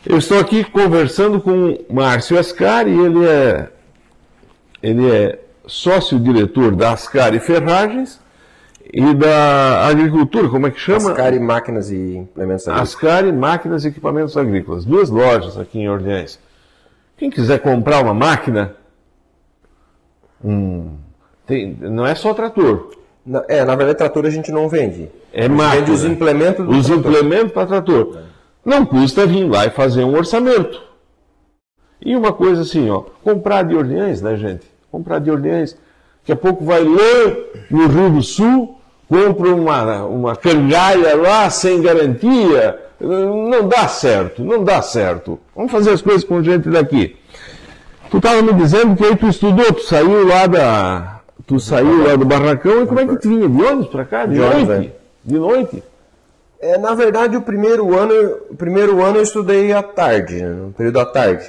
Eu estou aqui conversando com Márcio Ascari, ele é, ele é sócio-diretor da Ascari Ferragens e da Agricultura, como é que chama? Ascari Máquinas e Implementos Agrícolas. Ascari Máquinas e Equipamentos Agrícolas. Duas lojas aqui em Orleans. Quem quiser comprar uma máquina, um, tem- não é só trator, Na- É, na verdade, trator a gente não vende. é máquina. Vende os implementos Os trator. implementos para trator. Não custa vir lá e fazer um orçamento. E uma coisa assim, ó, comprar de Orleans, né, gente? Comprar de Orleans. Daqui a pouco vai lá no Rio do Sul, compra uma, uma cangalha lá sem garantia. Não dá certo, não dá certo. Vamos fazer as coisas com gente daqui. Tu estava me dizendo que aí tu estudou, tu saiu lá da. Tu saiu lá do barracão e como é que tu vinha? De ônibus pra cá? De, De noite? De noite? É, na verdade, o primeiro ano, o primeiro ano eu estudei à tarde, né, no período da tarde.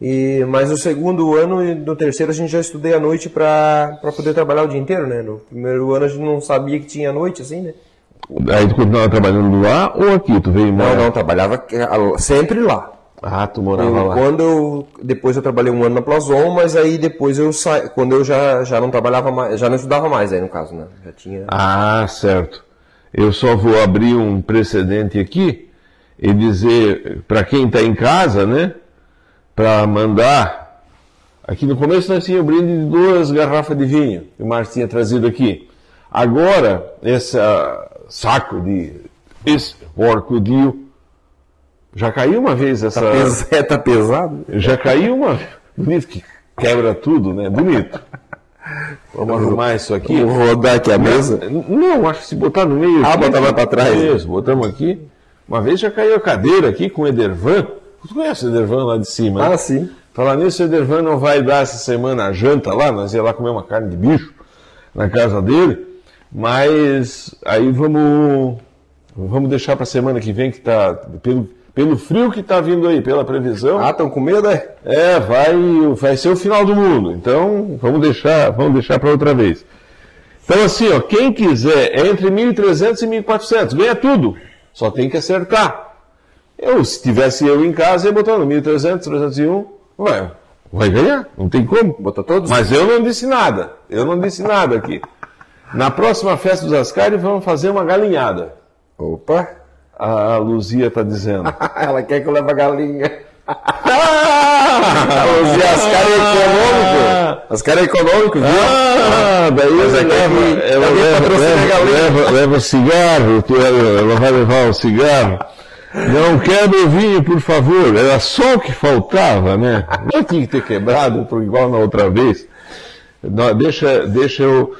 E, mas o segundo ano e no terceiro a gente já estudei à noite para poder trabalhar o dia inteiro, né? No primeiro ano a gente não sabia que tinha noite, assim, né? Aí tu continuava trabalhando lá ou aqui? Tu veio Não, embora? não, trabalhava ah, sempre lá. Ah, tu morava Eu- lá. quando eu, depois eu trabalhei um ano na Plazon, mas aí depois eu saí, quando eu já, já não trabalhava mais, já não estudava mais aí no caso, né? Já tinha... Ah, certo. Eu só vou abrir um precedente aqui e dizer para quem está em casa, né? Para mandar. Aqui no começo nós tínhamos brinde de duas garrafas de vinho que o Márcio tinha trazido aqui. Agora, esse saco de esse porco-dio já caiu uma vez essa. Pes- é, tá pesado? Já caiu uma. Bonito que quebra tudo, né? Bonito. Vamos arrumar isso aqui. Vou rodar aqui a mesa. Não, acho que se botar no meio. Ah, botar mais pra trás. Isso, botamos aqui. Uma vez já caiu a cadeira aqui com o Edervan. Tu conhece o Edervan lá de cima? né? Ah, sim. Falar nisso, o Edervan não vai dar essa semana a janta lá, nós ia lá comer uma carne de bicho na casa dele, mas aí vamos vamos deixar para a semana que vem que tá pelo, pelo frio que tá vindo aí, pela previsão. Ah, estão com medo, é? É, vai, vai ser o final do mundo. Então, vamos deixar, vamos deixar para outra vez. Então, assim, ó, quem quiser, é entre 1.300 e 1.400, ganha tudo. Só tem que acertar. Eu, se tivesse eu em casa, ia botar no 1.300, 301, vai, vai ganhar, não tem como. Botar todos? Mas eu não disse nada, eu não disse nada aqui. Na próxima festa dos Ascari, vamos fazer uma galinhada. Opa! A Luzia está dizendo. Ela quer que eu leve a galinha. Ah! Luzia, as caras econômicos. As caras econômicos, viu? Ah, daí Mas leva, é leva, patrocina a galinha. leva, cigarro, tu- ela vai levar o cigarro. Não quero o vinho, por favor. Era só o que faltava, né? Não tinha que ter quebrado, igual na outra vez. Não, deixa, deixa eu.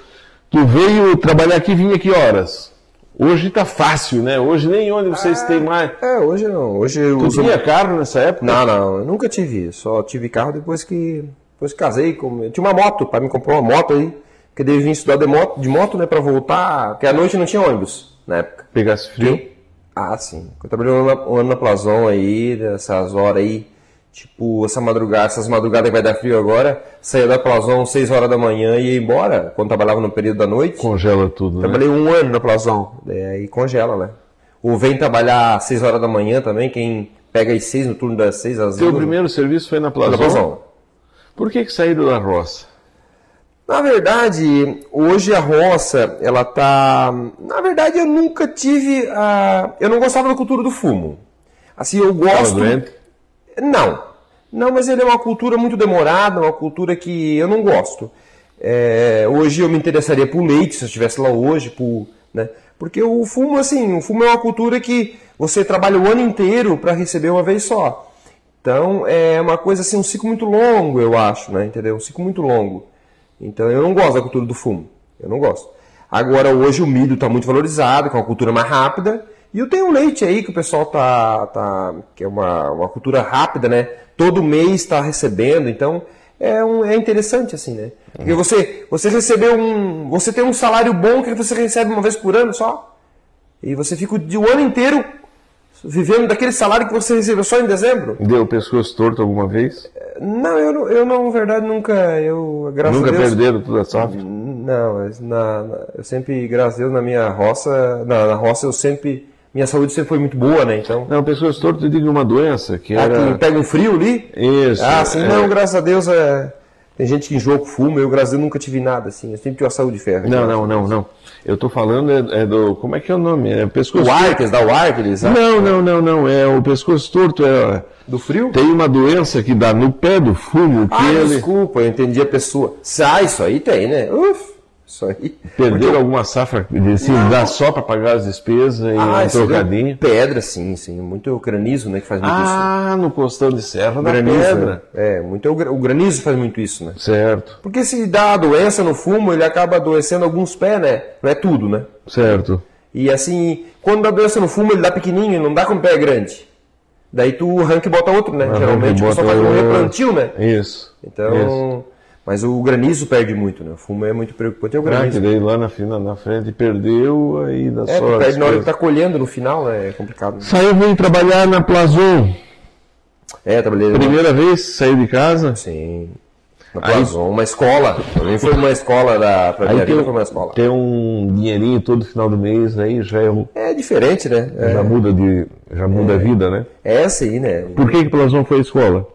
Tu veio trabalhar aqui, vinha que horas? Hoje tá fácil, né? Hoje nem onde vocês têm mais. É, hoje não. Hoje eu Tu uso... tinha carro nessa época? Não, não, eu nunca tive. Só tive carro depois que Depois que casei, com- eu tinha uma moto, o pai me comprou uma moto aí, que eu vim estudar de moto, de moto, né, pra voltar, porque à noite não tinha ônibus na época. Pegasse frio? Ah, sim. Eu trabalhei um ano, um ano na Plazon aí, nessas horas aí, tipo, essa madrugada, essas madrugadas que vai dar frio agora, saía da Plazon 6 horas da manhã e ia embora, quando trabalhava no período da noite. Congela tudo, né? Trabalhei um ano na Plazon, daí aí congela, né? Ou vem trabalhar às 6 horas da manhã também, quem pega às 6 no turno das 6 às Seu 2. primeiro serviço foi na na Plazon? Plazon. Por que que saíram da roça? Na verdade, hoje a roça, ela tá. Na verdade, eu nunca tive a. Eu não gostava da cultura do fumo. Assim, eu gosto. doente? Não. Não, mas ele é uma cultura muito demorada, uma cultura que eu não gosto. É, hoje eu me interessaria por leite, se eu estivesse lá hoje, por, né? porque o fumo, assim, o fumo é uma cultura que você trabalha o ano inteiro para receber uma vez só. Então é uma coisa assim, um ciclo muito longo, eu acho, né? Entendeu? Um ciclo muito longo. Então eu não gosto da cultura do fumo. Eu não gosto. Agora hoje o milho está muito valorizado, que é uma cultura mais rápida. E eu tenho o leite aí que o pessoal tá, tá que é uma, uma cultura rápida, né? Todo mês está recebendo, então é, um, é interessante assim, né? Porque você você recebeu um, você tem um salário bom que você recebe uma vez por ano só, e você fica o, o ano inteiro vivendo daquele salário que você recebeu só em dezembro. Deu o pescoço torto alguma vez? Não, eu não, eu não, na verdade, nunca, eu, graças Nunca a Deus... perderam toda a safra? Não, mas na, na- eu sempre, graças a Deus, na minha roça, na, na roça eu sempre, minha saúde sempre foi muito boa, né, então... Não, o pescoço torto eu digo uma doença que Ah, era... que pega um frio ali? Isso. Ah, sim, é. não, graças a Deus, é... tem gente que enjoa com fumo, eu, graças a Deus, nunca tive nada, assim, eu sempre tive uma saúde de ferro. Não, não, não, não. Eu tô falando é, é do... Como é que é o nome? É pescoço O. Arques, dá o Arques, sabe? Não, não, não, não. É o pescoço torto. É... Do frio? Tem uma doença que dá no pé do fumo que Ah, ele... desculpa, eu entendi a pessoa. Ah, isso aí tem, né? Uf, isso aí. Perderam alguma safra, assim, dá só para pagar as despesas e Ah, um trocadinho. Pedra, sim, sim. Muito granizo, né, que faz muito isso. Ah, no costão de serra da granizo. pedra. É, muito, o gra- o granizo faz muito isso, né? Certo, Porque se dá a doença no fumo, ele acaba adoecendo alguns pés, né? Não é tudo, né? certo. E assim, quando dá doença no fumo, ele dá pequenininho, não dá com o pé grande. Daí tu arranca e bota outro, né? Arranca Geralmente o pessoal faz um replantio, né? Isso. Então, Isso. Mas o granizo perde muito, né? O fumo é muito preocupante, é o Ah, que granizo. daí lá na, fina- na frente perdeu, aí dá É, tu perde na hora que tá colhendo no final, né? É complicado. né? Saiu veio trabalhar na Plazon. É, trabalhei Primeira vez saiu de casa. Sim. Na Aí- Plazon, uma escola. Também foi uma escola da, pra Aí tem, foi uma escola. tem um dinheirinho todo final do mês, aí já, é um- É diferente, né? já muda, de, já muda a vida, né? É, é sim, né? Por que que Plazon foi a escola?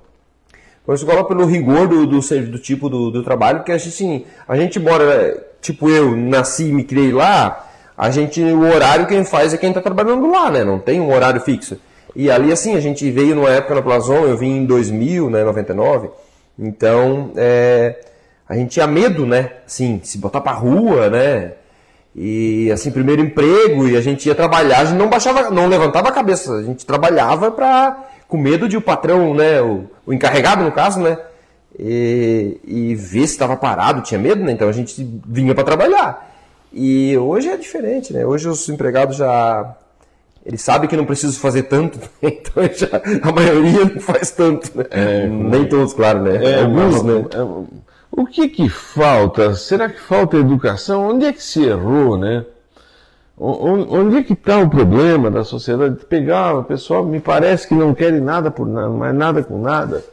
Foi escola pelo rigor do, do, do tipo do, do trabalho, porque a gente, a gente mora, tipo eu, nasci e me criei lá, a gente, o horário quem faz é quem está trabalhando lá, né? Não tem um horário fixo. E ali, assim, a gente veio numa época na Plazon, eu vim em 2000, né, 99, então, é, a gente tinha medo, né? Assim, se botar pra rua, né? E assim, primeiro emprego, e a gente ia trabalhar, a gente não baixava, não levantava a cabeça, a gente trabalhava para com medo de o patrão, né, o, o encarregado no caso, né, e, e ver se estava parado, tinha medo, né? Então a gente vinha para trabalhar. E hoje é diferente, né? Hoje os empregados já eles sabem que não precisam fazer tanto, né? então já, a maioria não faz tanto, né? Nem todos, claro, né? É, Alguns, mas, né? é, O que que falta? Será que falta educação? Onde é que se errou, né? Onde é que está o problema da sociedade? Pegar o pessoal, me parece que não querem nada por nada, mais nada com nada.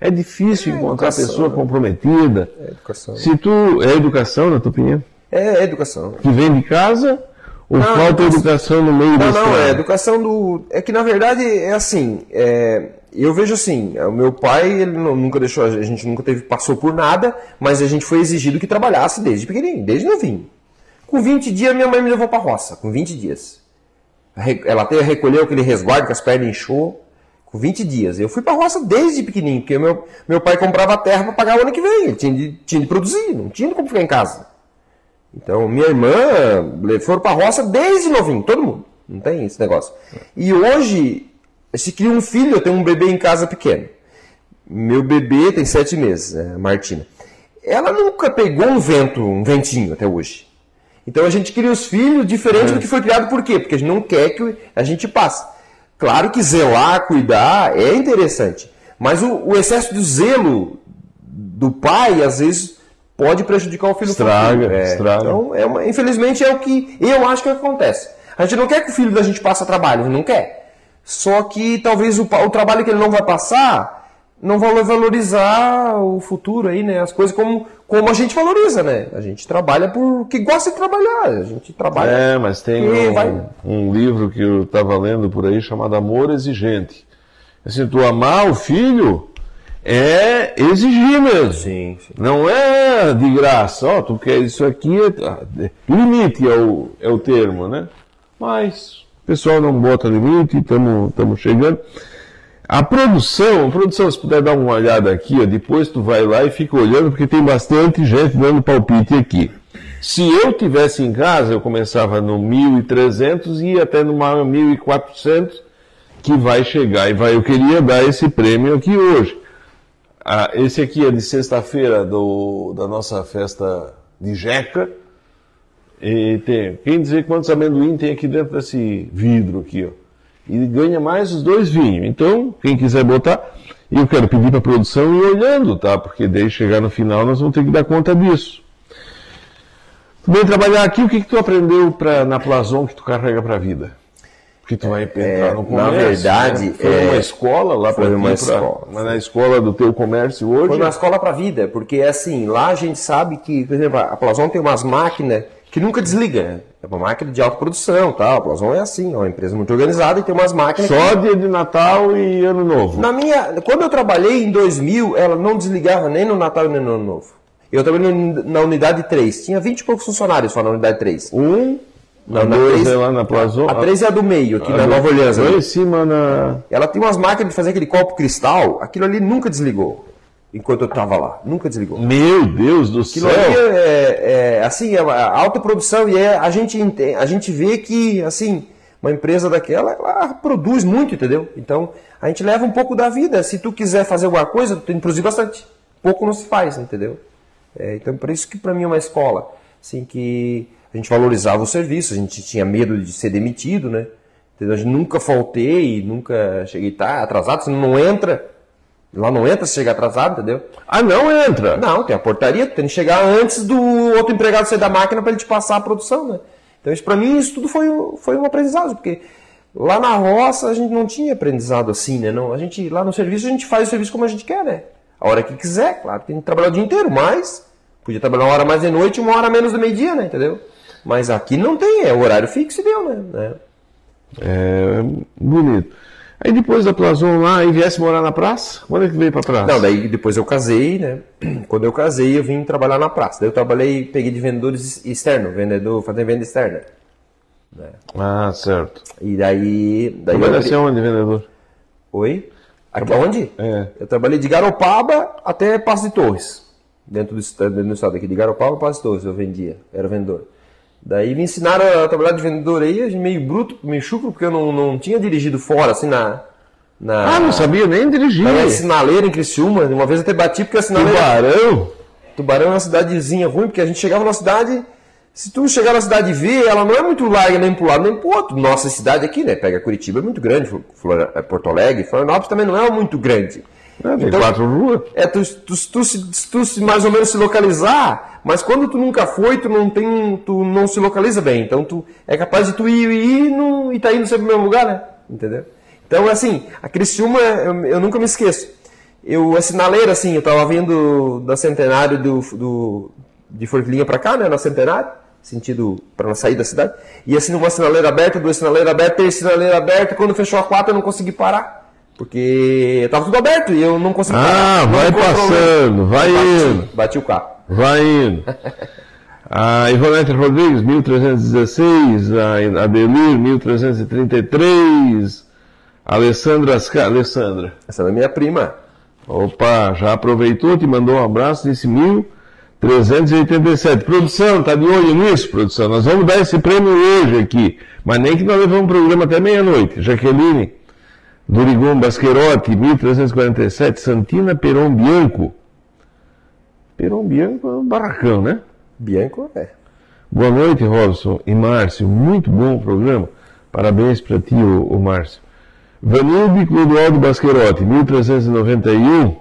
É difícil encontrar educação, pessoa né? comprometida. É educação. Se tu é educação, na tua opinião, É, é educação. que vem de casa ou Não, falta educação. educação no meio da Não, não, é educação do. É que na verdade é assim. é, Eu vejo assim, o meu pai, ele não- nunca deixou, a gente nunca teve, passou por nada, mas a gente foi exigido que trabalhasse desde pequenininho, desde novinho. Com 20 dias, minha mãe me levou pra roça, com 20 dias. Ela até recolheu aquele resguardo que as pernas inchou, com 20 dias. Eu fui pra roça desde pequenininho, porque meu, meu pai comprava terra para pagar o ano que vem, ele tinha de, tinha de produzir, não tinha como ficar em casa. Então, minha irmã foram pra roça desde novinho, todo mundo. Não tem esse negócio. E hoje, se cria um filho, eu tenho um bebê em casa pequeno. Meu bebê tem sete meses, a Martina. Ela nunca pegou um vento, um ventinho até hoje. Então a gente cria os filhos diferente do que foi criado por quê? Porque a gente não quer que a gente passe. Claro que zelar, cuidar é interessante. Mas o, o excesso de zelo do pai, às vezes pode prejudicar o filho Estraga. É, estraga. Então, é uma- infelizmente é o que eu acho que é acontece. A gente não quer que o filho da gente passe trabalho, não quer. Só que talvez o, o trabalho que ele não vai passar não vai valorizar o futuro aí, né? As coisas como, como a gente valoriza, né? A gente trabalha porque gosta de trabalhar. A gente trabalha. É, mas tem um, vai- um livro que eu estava lendo por aí chamado Amor Exigente. Assim, tu amar o filho é exigir mesmo. Sim, sim. Não é de graça, ó, tu quer isso aqui, é, é- limite é o, é o termo, né? Mas o pessoal não bota limite, estamos chegando. A produção, produção, se puder dar uma olhada aqui, ó, depois tu vai lá e fica olhando, porque tem bastante gente dando palpite aqui. Se eu tivesse em casa, eu começava no 1.300 e ia até no 1.400, que vai chegar. E vai, eu queria dar esse prêmio aqui hoje. Ah, esse aqui é de sexta-feira da nossa festa de Jeca. E tem, quem dizer quantos amendoim tem aqui dentro desse vidro aqui, ó. E ganha mais os dois vinhos. Então, quem quiser botar, eu quero pedir para a produção ir olhando, tá? Porque daí chegar no final nós vamos ter que dar conta disso. Tu vem trabalhar aqui, o que, que tu aprendeu pra, na Plazon que tu carrega para a vida? Porque tu vai entrar no na comércio. verdade, né? foi é, uma escola lá para uma ti, escola. Pra, na escola do teu comércio hoje. Foi uma escola para a vida, porque assim, lá a gente sabe que, por exemplo, a Plazon tem umas máquinas que nunca desliga. né? É uma máquina de autoprodução, tá? A Plazon é assim, é uma empresa muito organizada e tem umas máquinas Só dia de Natal e Ano Novo. Na minha, quando eu trabalhei em 2000, ela não desligava nem no Natal nem no Ano Novo. Eu trabalhei na unidade 3, tinha 20 e poucos funcionários só na unidade 3. Um, Não, na dois é lá na Plazon. A 3 é a do meio, aqui na a Nova Orleans. Lá ali. em cima na. Ela tem umas máquinas de fazer aquele copo cristal, aquilo ali nunca desligou. Enquanto eu estava lá, nunca desligou. Meu Deus do Aquilo céu! ali é, é, assim, é alta produção e é, a, gente, ente- a gente vê que, assim, uma empresa daquela, ela produz muito, entendeu? Então, a gente leva um pouco da vida. Se tu quiser fazer alguma coisa, tu tem que produzir bastante. Pouco não se faz, entendeu? É, então, por isso que para mim é uma escola. Assim, que a gente valorizava o serviço, a gente tinha medo de ser demitido, né? Entendeu? A gente nunca faltei, nunca cheguei tá, atrasado, você não entra. Lá não entra se chegar atrasado, entendeu? Ah, não entra! Não, tem a portaria, tem que chegar antes do outro empregado sair da máquina para ele te passar a produção, né? Então, isso para mim, isso tudo foi, um- foi um aprendizado, porque lá na roça a gente não tinha aprendizado assim, né? Não, a gente, lá no serviço a gente faz o serviço como a gente quer, né? A hora que quiser, claro, tem que trabalhar o dia inteiro, mas podia trabalhar uma hora mais de noite e uma hora menos do meio-dia, né? Entendeu? Mas aqui não tem, é o horário fixo e deu, né? né? É bonito. Aí depois da Plazon lá, aí viesse morar na praça? Quando é que veio pra praça? Não, daí depois eu casei, né? Quando eu casei, eu vim trabalhar na praça. Daí eu trabalhei, peguei de vendedores externo, vendedor, fazendo venda externa. Ah, certo. E daí. daí eu... Trabalhasse aonde, vendedor? Oi? Aqui onde? É. Eu trabalhei de Garopaba até Passo de Torres. Dentro do, estado- dentro do estado aqui, de Garopaba a Passo de Torres, eu vendia, era vendedor. Daí me ensinaram a trabalhar de vendedor aí, meio bruto, meio chucro, porque eu não, não tinha dirigido fora, assim, na. na Ah, não sabia nem dirigir. na sinaleira em Criciúma. Uma vez até bati porque a sinaleira. Tubarão? Tubarão é uma cidadezinha ruim, porque a gente chegava na cidade. Se tu chegar na cidade e ver, ela não é muito larga nem pro lado nem pro outro. Nossa cidade aqui, né? Pega Curitiba, é muito grande. Porto Alegre, Florianópolis também não é muito grande. É, tem Então- quatro ruas. É, tu, tu, tu, se- tu se mais ou menos se localizar, mas quando tu nunca foi, tu não tem, tu não se localiza bem. Então tu é capaz de tu ir e ir no, e tá indo sempre no mesmo lugar, né? Entendeu? Então assim, a Criciúma eu, eu nunca me esqueço. Eu a sinaleira assim, eu tava vindo da Centenário do, do de Forquilinha pra cá, né, na Centenário, sentido para sair da cidade. E assim uma sinaleira aberta, duas sinaleiras abertas, três sinaleiras abertas, quando fechou a quarta eu não consegui parar. Porque tava tudo aberto e eu não consegui Ah. Não vai passando, vai indo. Bati, bati o carro. Vai indo. A Ivonete Rodrigues, 1316. A Adelir, 1333. Alessandra Ascar. Alessandra. Essa é minha prima. Opa, já aproveitou, te mandou um abraço, disse 1387. Produção, tá de olho nisso, produção? Nós vamos dar esse prêmio hoje aqui. Mas nem que nós levamos o programa até meia-noite. Jaqueline, Durigon Basquerotti, 1347. Santina Peron Bianco. Peron Bianco é um barracão, né? Bianco é. Boa noite, Robson e Márcio. Muito bom o programa. Parabéns para ti, o, o Márcio. Vanilde Clodoaldo Basquerotti, 1391.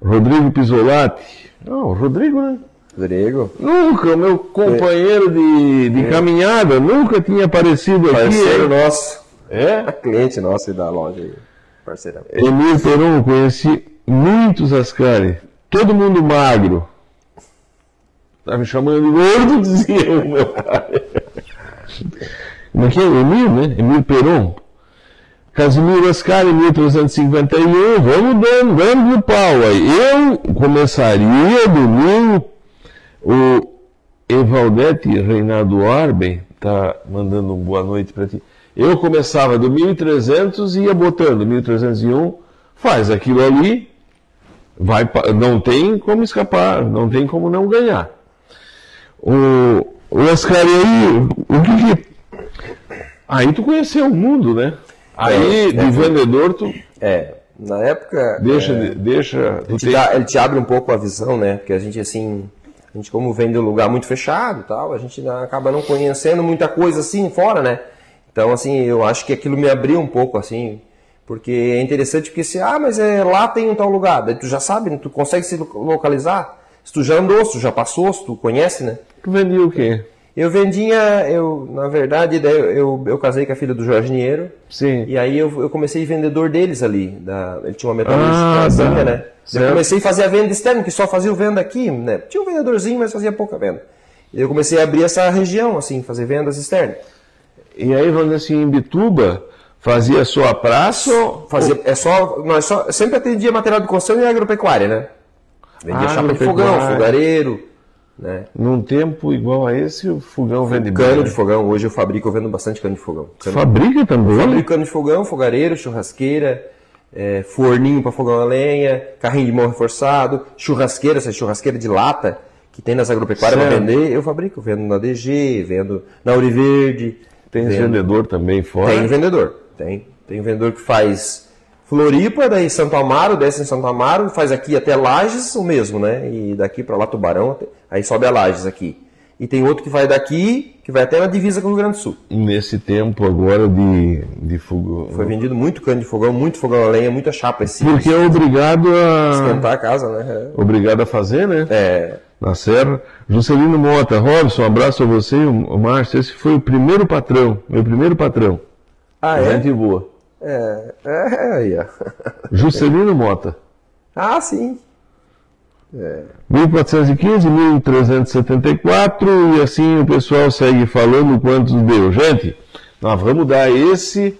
Rodrigo Pisolati. Não, Rodrigo, né? Rodrigo. Nunca, meu companheiro de, de caminhada, nunca tinha aparecido aqui. Parceiro hein? nosso. É? Cliente nosso aí da loja aí. Parceirão. Emir Peron, conheci muitos Ascari. Todo mundo magro. Tá me chamando de gordo, dizia o meu pai. Como é que é? Emir, né? Emir Peron. Casimiro Ascari, 1351. Vamos dando, dando no pau aí. Eu começaria domingo. O Evaldete Reinaldo Arben tá mandando um boa noite para ti. Eu começava do 1300 e ia botando 1301, faz aquilo ali, vai, não tem como escapar, não tem como não ganhar. O, o Ascari aí, o que que... Aí tu conheceu o mundo, né? Aí, É, de é. vendedor, tu É, na época. deixa, é, de- deixa, ele, te tem- dá- ele te abre um pouco a visão, né? Porque a gente, assim, a gente como vem de um lugar muito fechado e tal, a gente acaba não conhecendo muita coisa assim fora, né? Então, assim, eu acho que aquilo me abriu um pouco, assim, porque é interessante porque se, ah, mas é, lá tem um tal lugar, daí tu já sabe, né? tu consegue se lo- localizar, se tu já andou, se tu já passou, se tu conhece, né? tu vendia o quê? Eu vendia, eu, na verdade, daí eu, eu, eu casei com a filha do Jorge Niero, Sim. e aí eu, eu comecei vendedor deles ali. Da, ele tinha uma Ah, metalúrgica, tá. né? Eu comecei a fazer a venda externa, que só fazia o venda aqui, né? Tinha um vendedorzinho, mas fazia pouca venda. E eu comecei a abrir essa região, assim, fazer vendas externas. E aí, vamos dizer assim, em Bituba, fazia só a praça ou... Fazia, é só, nós só, sempre atendia material de construção e agropecuária, né? Vendia chapa de fogão, fogareiro, né? Num tempo igual a esse, o fogão vende bem. Cano né? de fogão, hoje eu fabrico, eu vendo bastante cano de fogão. Cano- Fabrica também? Fabrico cano de fogão, fogareiro, churrasqueira, é, forninho para fogão a lenha, carrinho de mão reforçado, churrasqueira, essa churrasqueira de lata que tem nas agropecuárias para vender, eu fabrico, vendo na DG, vendo na Ouro Verde. Tem vendo- vendedor também fora? Tem vendedor, tem. Tem vendedor que faz Floripa, daí Santo Amaro, desce em Santo Amaro, faz aqui até Lages o mesmo, né? E daqui para lá Tubarão, aí sobe a Lages aqui. E tem outro que vai daqui, que vai até na divisa com o Rio Grande do Sul. Nesse tempo agora de, de fogão. Foi vendido muito cano de fogão, muito fogão a lenha, muita chapa esse Porque é obrigado a. esquentar a casa, né? Obrigado a fazer, né? É, Na Serra. Juscelino Mota, Robson, um abraço a você, o Márcio. Esse foi o primeiro patrão, meu primeiro patrão. Ah, é? Gente boa. É, é, aí, ó. Juscelino Mota. Ah, sim. 1415, 1374, e assim o pessoal segue falando quantos deu. Gente, nós vamos dar esse.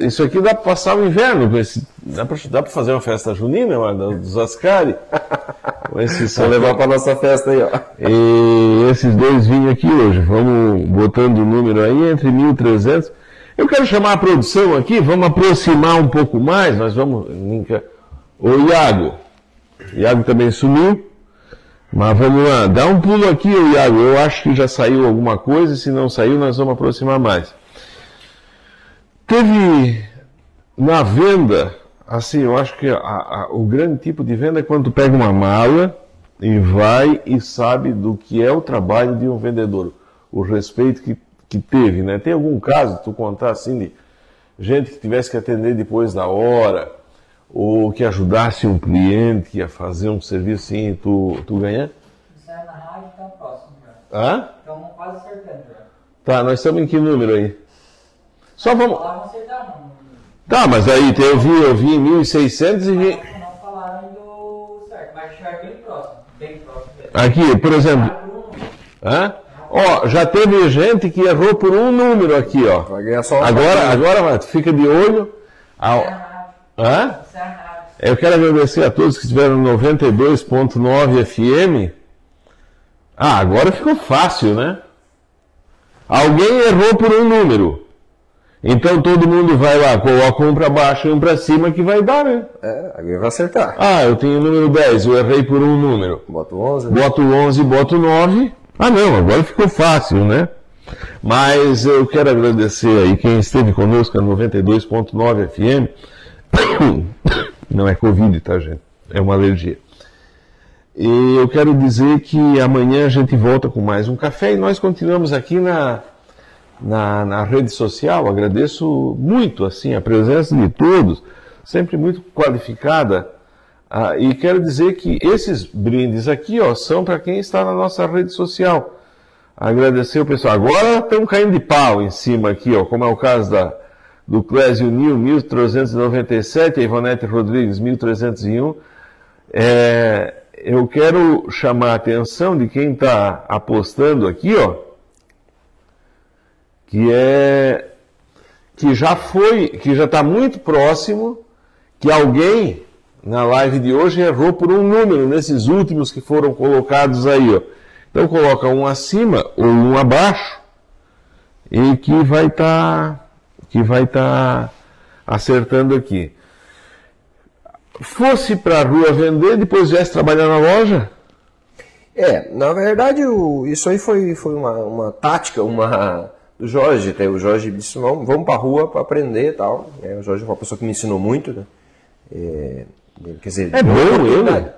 Isso aqui dá para passar o inverno esse. Dá para fazer uma festa junina, mano, dos Ascari. Com esse Vou levar para nossa festa aí, ó. E esses dois vinhos aqui hoje, vamos botando o número aí entre 1.300. Eu quero chamar a produção aqui, vamos aproximar um pouco mais, nós vamos. O Iago. Iago também sumiu. Mas vamos lá, dá um pulo aqui, Iago. Eu acho que já saiu alguma coisa, se não saiu, nós vamos aproximar mais. Teve na venda, assim, eu acho que a- a- o grande tipo de venda é quando tu pega uma mala e vai e sabe do que é o trabalho de um vendedor, o respeito que, que teve, né? Tem algum caso, tu contar assim, de gente que tivesse que atender depois da hora, ou que ajudasse um cliente a fazer um serviço assim e tu, tu ganhar? Isso é na rádio, tá próximo já. Hã? Estamos quase acertando já. Tá, nós estamos em que número aí? Só vamos. Falaram acertar não. Tá, mas aí eu vi, eu vi em 1600 e vi. Não falaram ainda o certo, mas estiver bem próximo. Bem próximo. Aqui, por exemplo. Hã? Ó, já teve gente que errou por um número aqui, ó. Vai ganhar só uma Agora, agora, fica de olho. é a Ao... Hã? Isso é a rádio. Eu quero agradecer a todos que estiveram no 92.9 FM. Ah, agora ficou fácil, né? Alguém errou por um número. Então todo mundo vai lá, coloca um para baixo e um para cima que vai dar, né? É, alguém vai acertar. Ah, eu tenho o número 10, eu errei por um número. Bota o 11, né? Boto 11, boto 9. Ah, não, agora ficou fácil, né? Mas eu quero agradecer aí quem esteve conosco na 92.9 FM. Não é Covid, tá, gente? É uma alergia. E eu quero dizer que amanhã a gente volta com mais um café e nós continuamos aqui na, na, na rede social. Agradeço muito assim a presença de todos, sempre muito qualificada Ah, e quero dizer que esses brindes aqui ó, são para quem está na nossa rede social. Agradecer o pessoal. Agora estão caindo de pau em cima aqui, ó, como é o caso da, do Clésio Nil, 1397, a Ivonete Rodrigues, 1301. É, eu quero chamar a atenção de quem está apostando aqui, ó, que é que já foi, que já está muito próximo, que alguém na live de hoje errou por um número nesses últimos que foram colocados aí, ó. Então coloca um acima ou um abaixo e que vai estar tá, que vai estar tá acertando aqui. Fosse para a rua vender, depois viesse trabalhar na loja? É, na verdade o, isso aí foi, foi uma, uma tática, uma do Jorge. Até o Jorge disse, vamos, vamos para a rua para aprender e tal. É, o Jorge foi uma pessoa que me ensinou muito, né? É, quer dizer, é bom ele?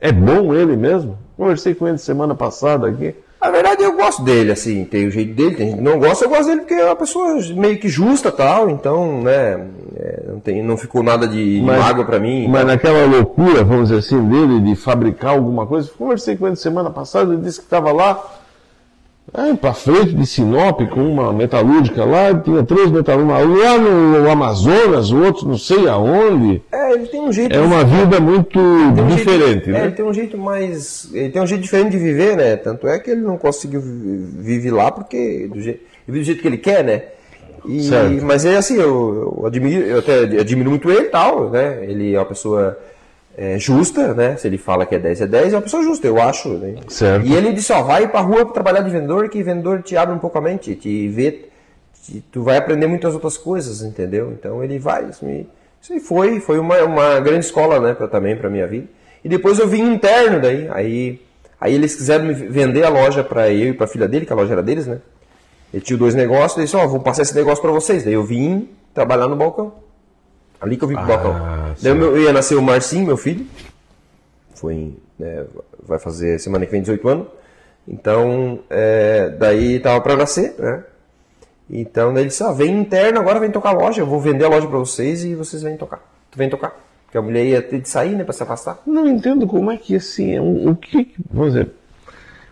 É bom ele mesmo? Conversei com ele semana passada aqui. Na verdade, eu gosto dele, assim, tem o jeito dele, tem gente que não gosta, eu gosto dele porque é uma pessoa meio que justa tal, então, né, é, não, tem, não ficou nada de mas, mágoa para mim. Mas naquela loucura, vamos dizer assim, dele de fabricar alguma coisa, conversei com ele semana passada, ele disse que estava lá é, para frente de Sinop, com uma metalúrgica lá, tinha três metalúrgicas, lá no Amazonas, outros não sei aonde. É, ele tem um jeito. É uma vida muito um diferente, jeito, né? É, ele tem um jeito mais. Ele tem um jeito diferente de viver, né? Tanto é que ele não conseguiu viver lá porque. Do jeito, do jeito que ele quer, né? E, mas é assim, eu, eu, admiro, eu até admiro muito ele e tal, né? Ele é uma pessoa é, justa, né? Se ele fala que é 10, é 10, é uma pessoa justa, eu acho. Né? Certo. E ele disse, ó, vai pra rua trabalhar de vendedor, que vendedor te abre um pouco a mente, te vê, te, tu vai aprender muitas outras coisas, entendeu? Então ele vai, isso, me, isso foi, foi uma, uma grande escola, né, pra, também pra minha vida. E depois eu vim interno daí, aí, aí eles quiseram me vender a loja para eu e pra filha dele, que a loja era deles, né? Ele tinha dois negócios, eles disse, ó, vou passar esse negócio para vocês. Daí eu vim trabalhar no balcão. Ali que eu vim pro ah, balcão. Daí eu ia nascer o Marcinho, meu filho. Foi em, né, vai fazer semana que vem 18 anos. Então, é, daí tava para nascer, né? Então ele disse, ah, vem interno, agora vem tocar a loja, eu vou vender a loja para vocês e vocês vêm tocar. Tu vem tocar. Porque a mulher ia ter de sair, né, para se afastar. Não entendo como é que assim, o, o que, vamos dizer,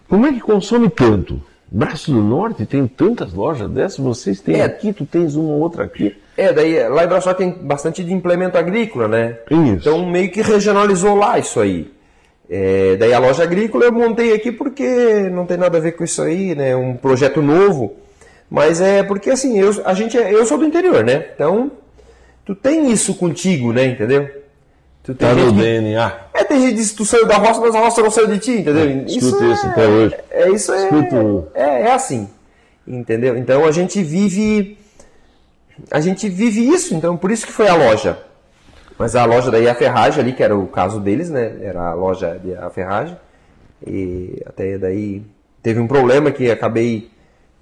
como é que consome tanto? Braço do Norte tem tantas lojas dessas, vocês têm é. aqui, tu tens uma ou outra aqui. É, daí lá em Braço tem bastante de implemento agrícola, né? Isso. Então meio que regionalizou lá isso aí. É, daí a loja agrícola eu montei aqui porque não tem nada a ver com isso aí, né? Um projeto novo. Mas é porque assim, eu, a gente é, eu sou do interior, né? Então, tu tem isso contigo, né? Entendeu? Tu tá no DNA. É, tem gente que diz tu saiu da roça, mas a roça não saiu de ti, entendeu? É, isso, isso é, até hoje. É, isso é, é, é assim. Entendeu? Então a gente vive. A gente vive isso, então por isso que foi a loja. Mas a loja daí, a ferragem ali, que era o caso deles, né? Era a loja de a ferragem. E até daí teve um problema que acabei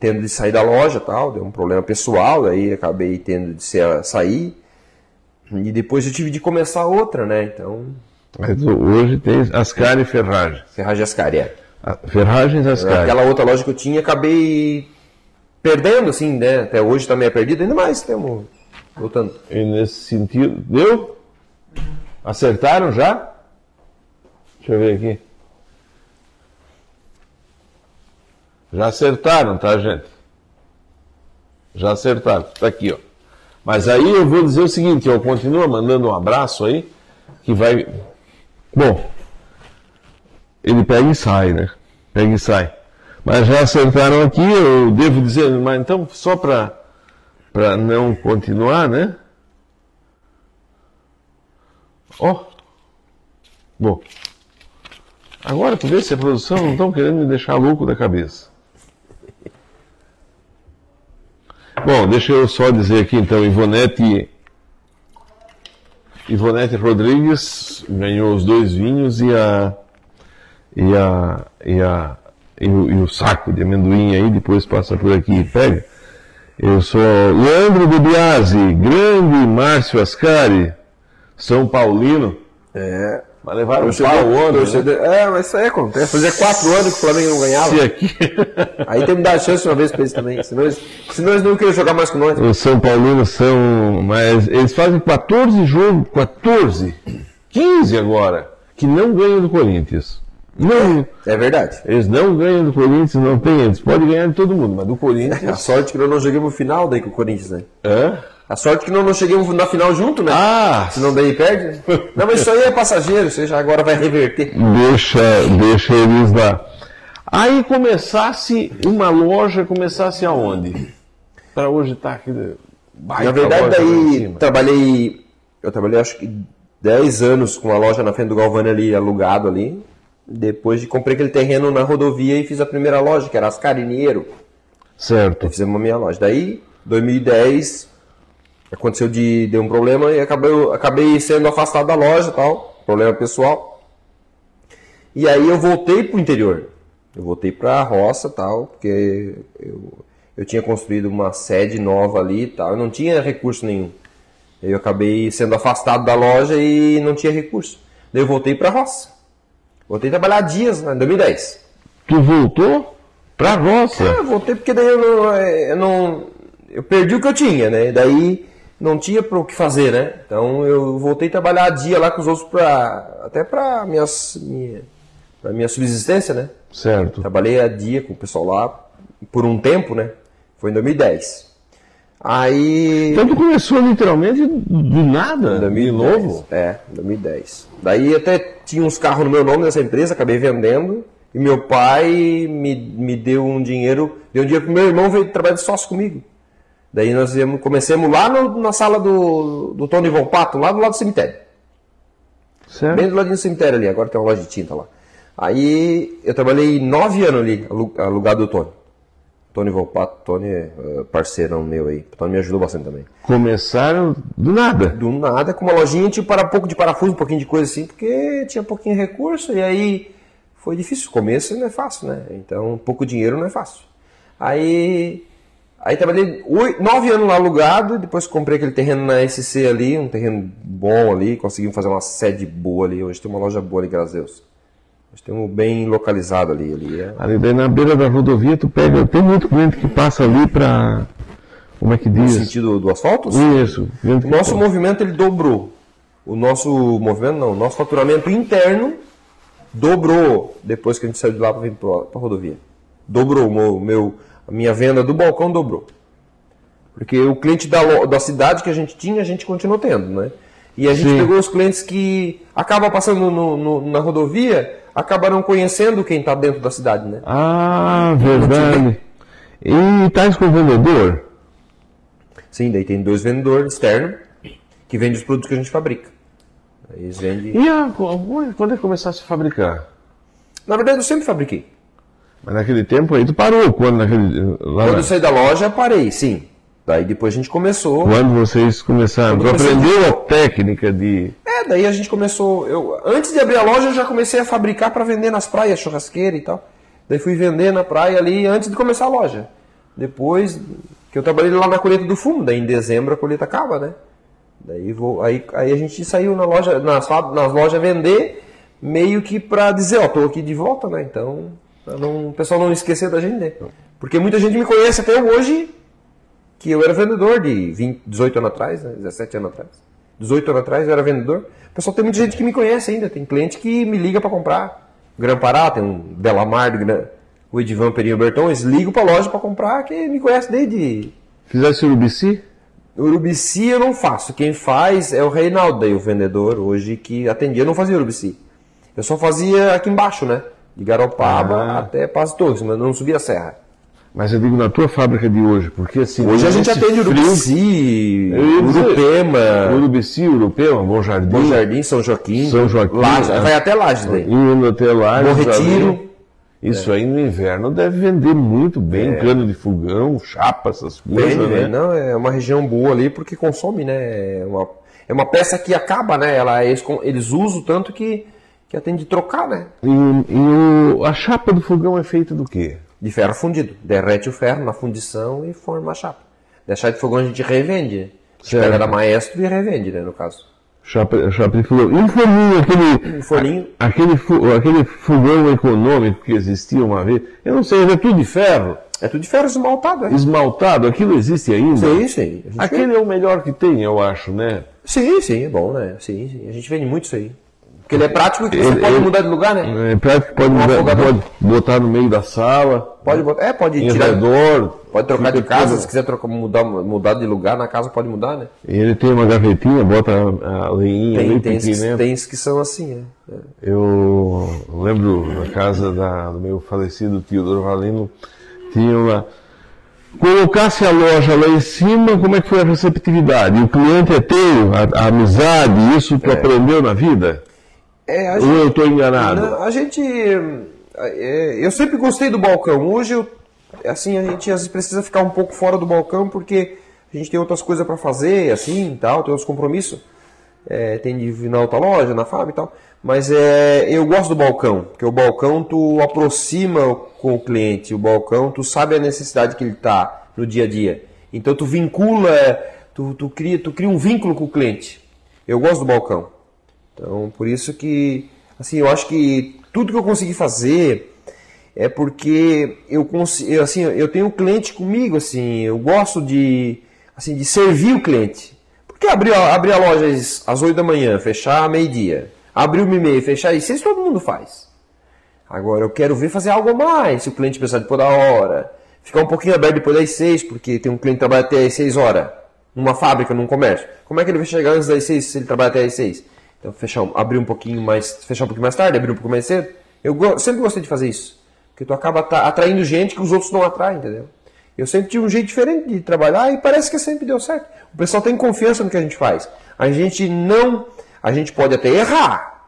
tendo de sair da loja tal, deu um problema pessoal, daí acabei tendo de sair. E depois eu tive de começar outra, né? Então. Mas hoje tem Ascari e Ferragem. Ferragem Ascari, é. Ferragens Ascari. Aquela outra loja que eu tinha, acabei perdendo, assim, né? Até hoje também é perdido, ainda mais temos voltando. E nesse sentido, deu? Acertaram já? Deixa eu ver aqui. Já acertaram, tá, gente? Já acertaram. Tá aqui, ó. Mas aí eu vou dizer o seguinte, eu continuo mandando um abraço aí, que vai. Bom, ele pega e sai, né? Pega e sai. Mas já acertaram aqui, eu devo dizer, mas então só para não continuar, né? Ó. Oh. Bom. Agora tu vê se a produção não estão querendo me deixar louco da cabeça. Bom, deixa eu só dizer aqui então, Ivonete Ivonete Rodrigues ganhou os dois vinhos e a e a e a e o, e o saco de amendoim aí, depois passa por aqui e pega. Eu sou Leandro de Biasi, grande Márcio Ascari, São Paulino. É. Mas levaram um pau ontem. Né? É, mas isso aí acontece. Fazia quatro anos que o Flamengo não ganhava. Aqui... Aí tem que dar chance uma vez pra eles também. Senão eles, senão eles não queriam jogar mais com nós. Os São Paulinos são. Mas eles fazem 14 jogos, 14 15 agora, que não ganham do Corinthians. Não, É verdade. eles não ganham do Corinthians, não tem. Eles podem ganhar de todo mundo, mas do A Corinthians. sorte que nós não chegamos no final daí com o Corinthians, né? Hã? A sorte que nós não chegamos na final junto, né? Ah! Senão daí perde. Não, mas isso aí é passageiro, você já agora vai reverter. Deixa, deixa eles lá. Aí começasse uma loja, começasse aonde? Para hoje estar aqui. baita Na verdade, daí trabalhei. Eu trabalhei acho que 10 anos com a loja na frente do Galvani ali, alugado ali. Depois de comprei aquele terreno na rodovia e fiz a primeira loja, que era as Carineiro. Certo. Fizemos a minha loja. Daí, 2010, aconteceu de deu um problema e acabei, acabei sendo afastado da loja tal, problema pessoal. E aí eu voltei pro interior. Eu voltei pra roça tal, porque eu, eu tinha construído uma sede nova ali tal, eu não tinha recurso nenhum. Eu acabei sendo afastado da loja e não tinha recurso. Daí eu voltei pra roça. Voltei a trabalhar dias, né, em 2010. Tu voltou pra roça. É, eu voltei porque daí eu não, é, eu não. Eu perdi o que eu tinha, né? Daí não tinha para o que fazer, né? Então eu voltei a trabalhar dia lá com os outros pra, até para minhas minha, pra minha subsistência, né? Certo. Trabalhei a dia com o pessoal lá por um tempo, né? Foi em 2010. Aí. Então tu começou literalmente do nada, de novo? É, 2010. Daí até tinha uns carros no meu nome nessa empresa, acabei vendendo. E meu pai me, me deu um dinheiro, deu um dinheiro pro meu irmão veio trabalhar de sócio comigo. Daí nós íamos, começamos lá no- na sala do, do Tony Volpato, lá do lado do cemitério. Certo. Bem do ladinho do cemitério ali, agora tem uma loja de tinta lá. Aí eu trabalhei nove anos ali, alu- alugado do Tony. Tony Volpato, Tony é eh, parceirão meu aí. O Tony me ajudou bastante também. Começaram do nada. Do nada, com uma lojinha, tipo, para um pouco de parafuso, um pouquinho de coisa assim, porque tinha pouquinho recurso, e aí foi difícil. O começo não é fácil, né? Então, pouco dinheiro não é fácil. Aí, aí trabalhei oi- nove anos lá alugado, depois comprei aquele terreno na SC ali, um terreno bom ali, conseguimos fazer uma sede boa ali. Hoje tem uma loja boa ali, graças a Deus. Hoje temos bem localizado ali. ali é- Ali daí na beira da rodovia tu pega. Tem muito cliente que passa ali pra. Como é que no diz? sentido do asfalto? Isso. O nosso movimento ele dobrou. O nosso movimento não, o nosso faturamento interno dobrou depois que a gente saiu de lá para vir para a rodovia. Dobrou o meu, meu- a minha venda do balcão dobrou. Porque o cliente da, da cidade que a gente tinha, a gente continuou tendo, né? E a gente Sim. pegou os clientes que acabam passando no- no- na rodovia, acabaram conhecendo quem está dentro da cidade, né? Ah, verdade. E tais com o vendedor? Sim, daí tem dois vendedores externos que vendem os produtos que a gente fabrica. Eles vendem. E a, quando é que começasse a fabricar? Na verdade, eu sempre fabriquei. Mas naquele tempo aí tu parou. Quando, naquele, lá Quando eu saí da loja, parei, sim. Daí depois a gente começou. quando vocês começaram, tu Quando comecei- aprendeu a técnica de. É, daí a gente começou. Eu, antes de abrir a loja, eu já comecei a fabricar para vender nas praias, churrasqueira e tal. Daí fui vender na praia ali antes de começar a loja. Depois que eu trabalhei lá na colheita do fumo, daí em dezembro a colheita acaba, né? Daí, vou, aí, aí a gente saiu na loja, nas, nas lojas vender, meio que pra dizer, ó, tô aqui de volta, né? Então, pra não, o pessoal não esquecer da gente, né? Porque muita gente me conhece até hoje que eu era vendedor de 20, 18 anos atrás, né? 17 anos atrás. 18 anos atrás eu era vendedor. O pessoal tem muita gente que me conhece ainda, tem cliente que me liga para comprar. Gran Pará, tem um Belamar, o Edivan Perinho Berton, eles ligam para loja para comprar, que me conhece desde Fizesse urubici? Urubici eu não faço. Quem faz é o Reinaldo, daí, o vendedor hoje que atendia. Eu não fazia Urubici. Eu só fazia aqui embaixo, né? De Garopaba Ah. até Passo Torres, mas não subia a serra. Mas eu digo na tua fábrica de hoje, porque assim. Hoje a gente atende frio, Urubici, dizer, Urupema, Urubici, Urupema, Bom Jardim. Bom Jardim, São Joaquim, São Joaquim, Laje, é. vai até Laje daí. Indo até lá. Bom. Retiro. Isso aí no inverno deve vender muito bem, cano de fogão, chapa, essas coisas, Vende, né? Não, é uma região boa ali porque consome, né? É uma, é uma peça que acaba, né? Ela, eles, com- eles usam tanto que, que atende trocar, né? E, e o- a chapa do fogão é feita do quê? De ferro fundido. Derrete o ferro na fundição e forma a chapa. Deixar de fogão a gente revende. A gente pega da maestro e revende, né? No caso. Chapa, chapa de fogão. E o forninho, aquele, Um forninho. aquele, fo- aquele fogão econômico que existia uma vez, eu não sei, é tudo de ferro, É tudo de ferro esmaltado, né? esmaltado, aquilo existe ainda? Sim, sim. A Aquele é o melhor que tem, eu acho, né? Sim, sim, é bom, né? Sim, sim. A gente vende muito isso aí. Porque ele é prático e você Ele- pode ele- mudar de lugar, né? É prático que pode, mudar- pode botar no meio da sala, Pode botar. É, pode tirar. redor. Pode trocar de casa, tudo- se quiser trocar, mudar, mudar de lugar na casa, pode mudar, né? Ele tem uma gavetinha, bota a, a leinha Tem, bem tem, uns que são assim, é. É. Eu lembro na casa da- do meu falecido tio Dorvalino, tinha uma. Colocasse a loja lá em cima, como é que foi a receptividade? O cliente é teu, a, a amizade, isso tu aprendeu na vida? É, Ou gente- eu estou enganado? Não, a gente. é, eu sempre gostei do balcão. Hoje, eu, assim, a gente às vezes precisa ficar um pouco fora do balcão porque a gente tem outras coisas para fazer, assim, tal, tem outros compromissos. É, tem de vir na outra loja, na fábrica e tal. Mas é, eu gosto do balcão, porque o balcão tu aproxima com o cliente, o balcão tu sabe a necessidade que ele está no dia a dia. Então tu vincula, tu, tu, cria, tu cria um vínculo com o cliente. Eu gosto do balcão. Então, por isso que, assim, eu acho que tudo que eu consegui fazer é porque eu consigo, assim, eu tenho um cliente comigo, assim, eu gosto de, assim, de servir o cliente. Porque abrir, abrir a loja às, às 8 da manhã, fechar meio-dia, abrir uma e meia, fechar às 6, todo mundo faz. Agora, eu quero ver fazer algo a mais, se o cliente precisar depois da hora. Ficar um pouquinho aberto depois das 6, porque tem um cliente que trabalha até às 6 horas, numa fábrica, num comércio. Como é que ele vai chegar antes das 6 se ele trabalha até às 6? Então, fechar, abrir um pouquinho mais, fechar um pouquinho mais tarde, abrir um pouco mais cedo. Eu sempre gostei de fazer isso. Porque tu acaba atraindo gente que os outros não atraem, entendeu? Eu sempre tive um jeito diferente de trabalhar e parece que sempre deu certo. O pessoal tem confiança no que a gente faz. A gente não. A gente pode até errar,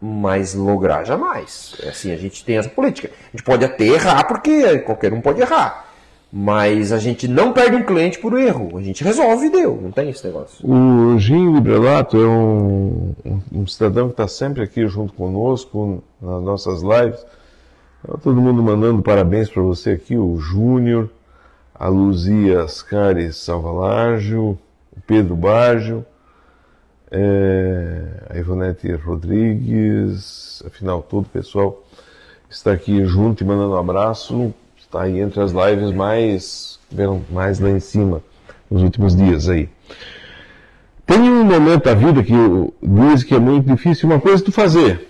mas lograr jamais. É assim, a gente tem essa política. A gente pode até errar, porque qualquer um pode errar. Mas a gente não perde um cliente por erro. A gente resolve e deu. Não tem esse negócio. O Gin Librelato é um, um- um cidadão que está sempre aqui junto conosco nas nossas lives. Tá todo mundo mandando parabéns para você aqui, o Júnior, a Luzia Ascares Salvalágio, o Pedro Baggio, é, a Ivonete Rodrigues, afinal todo o pessoal está aqui junto e mandando um abraço. Está aí entre as lives mais, mais lá em cima nos últimos dias aí. Tem um momento da vida que diz que é muito difícil uma coisa tu fazer,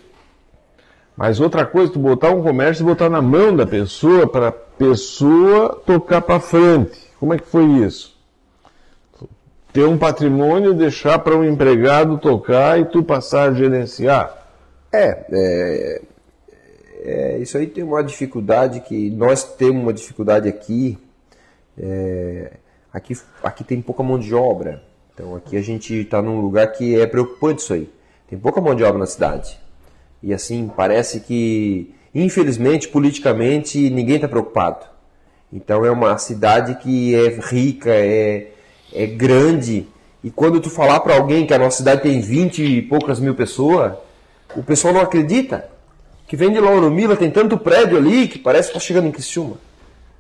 mas outra coisa tu botar um comércio e botar na mão da pessoa para a pessoa tocar para frente. Como é que foi isso? Ter um patrimônio, deixar para um empregado tocar e tu passar a gerenciar. É, é, é, isso aí tem uma dificuldade que nós temos uma dificuldade aqui. é, aqui, aqui tem pouca mão de obra. Então aqui a gente está num lugar que é preocupante isso aí. Tem pouca mão de obra na cidade. E assim, parece que, infelizmente, politicamente, ninguém está preocupado. Então é uma cidade que é rica, é, é grande. E quando tu falar para alguém que a nossa cidade tem 20 e poucas mil pessoas, o pessoal não acredita. Que vem de Lauro Mila, tem tanto prédio ali que parece que está chegando em Criciúma.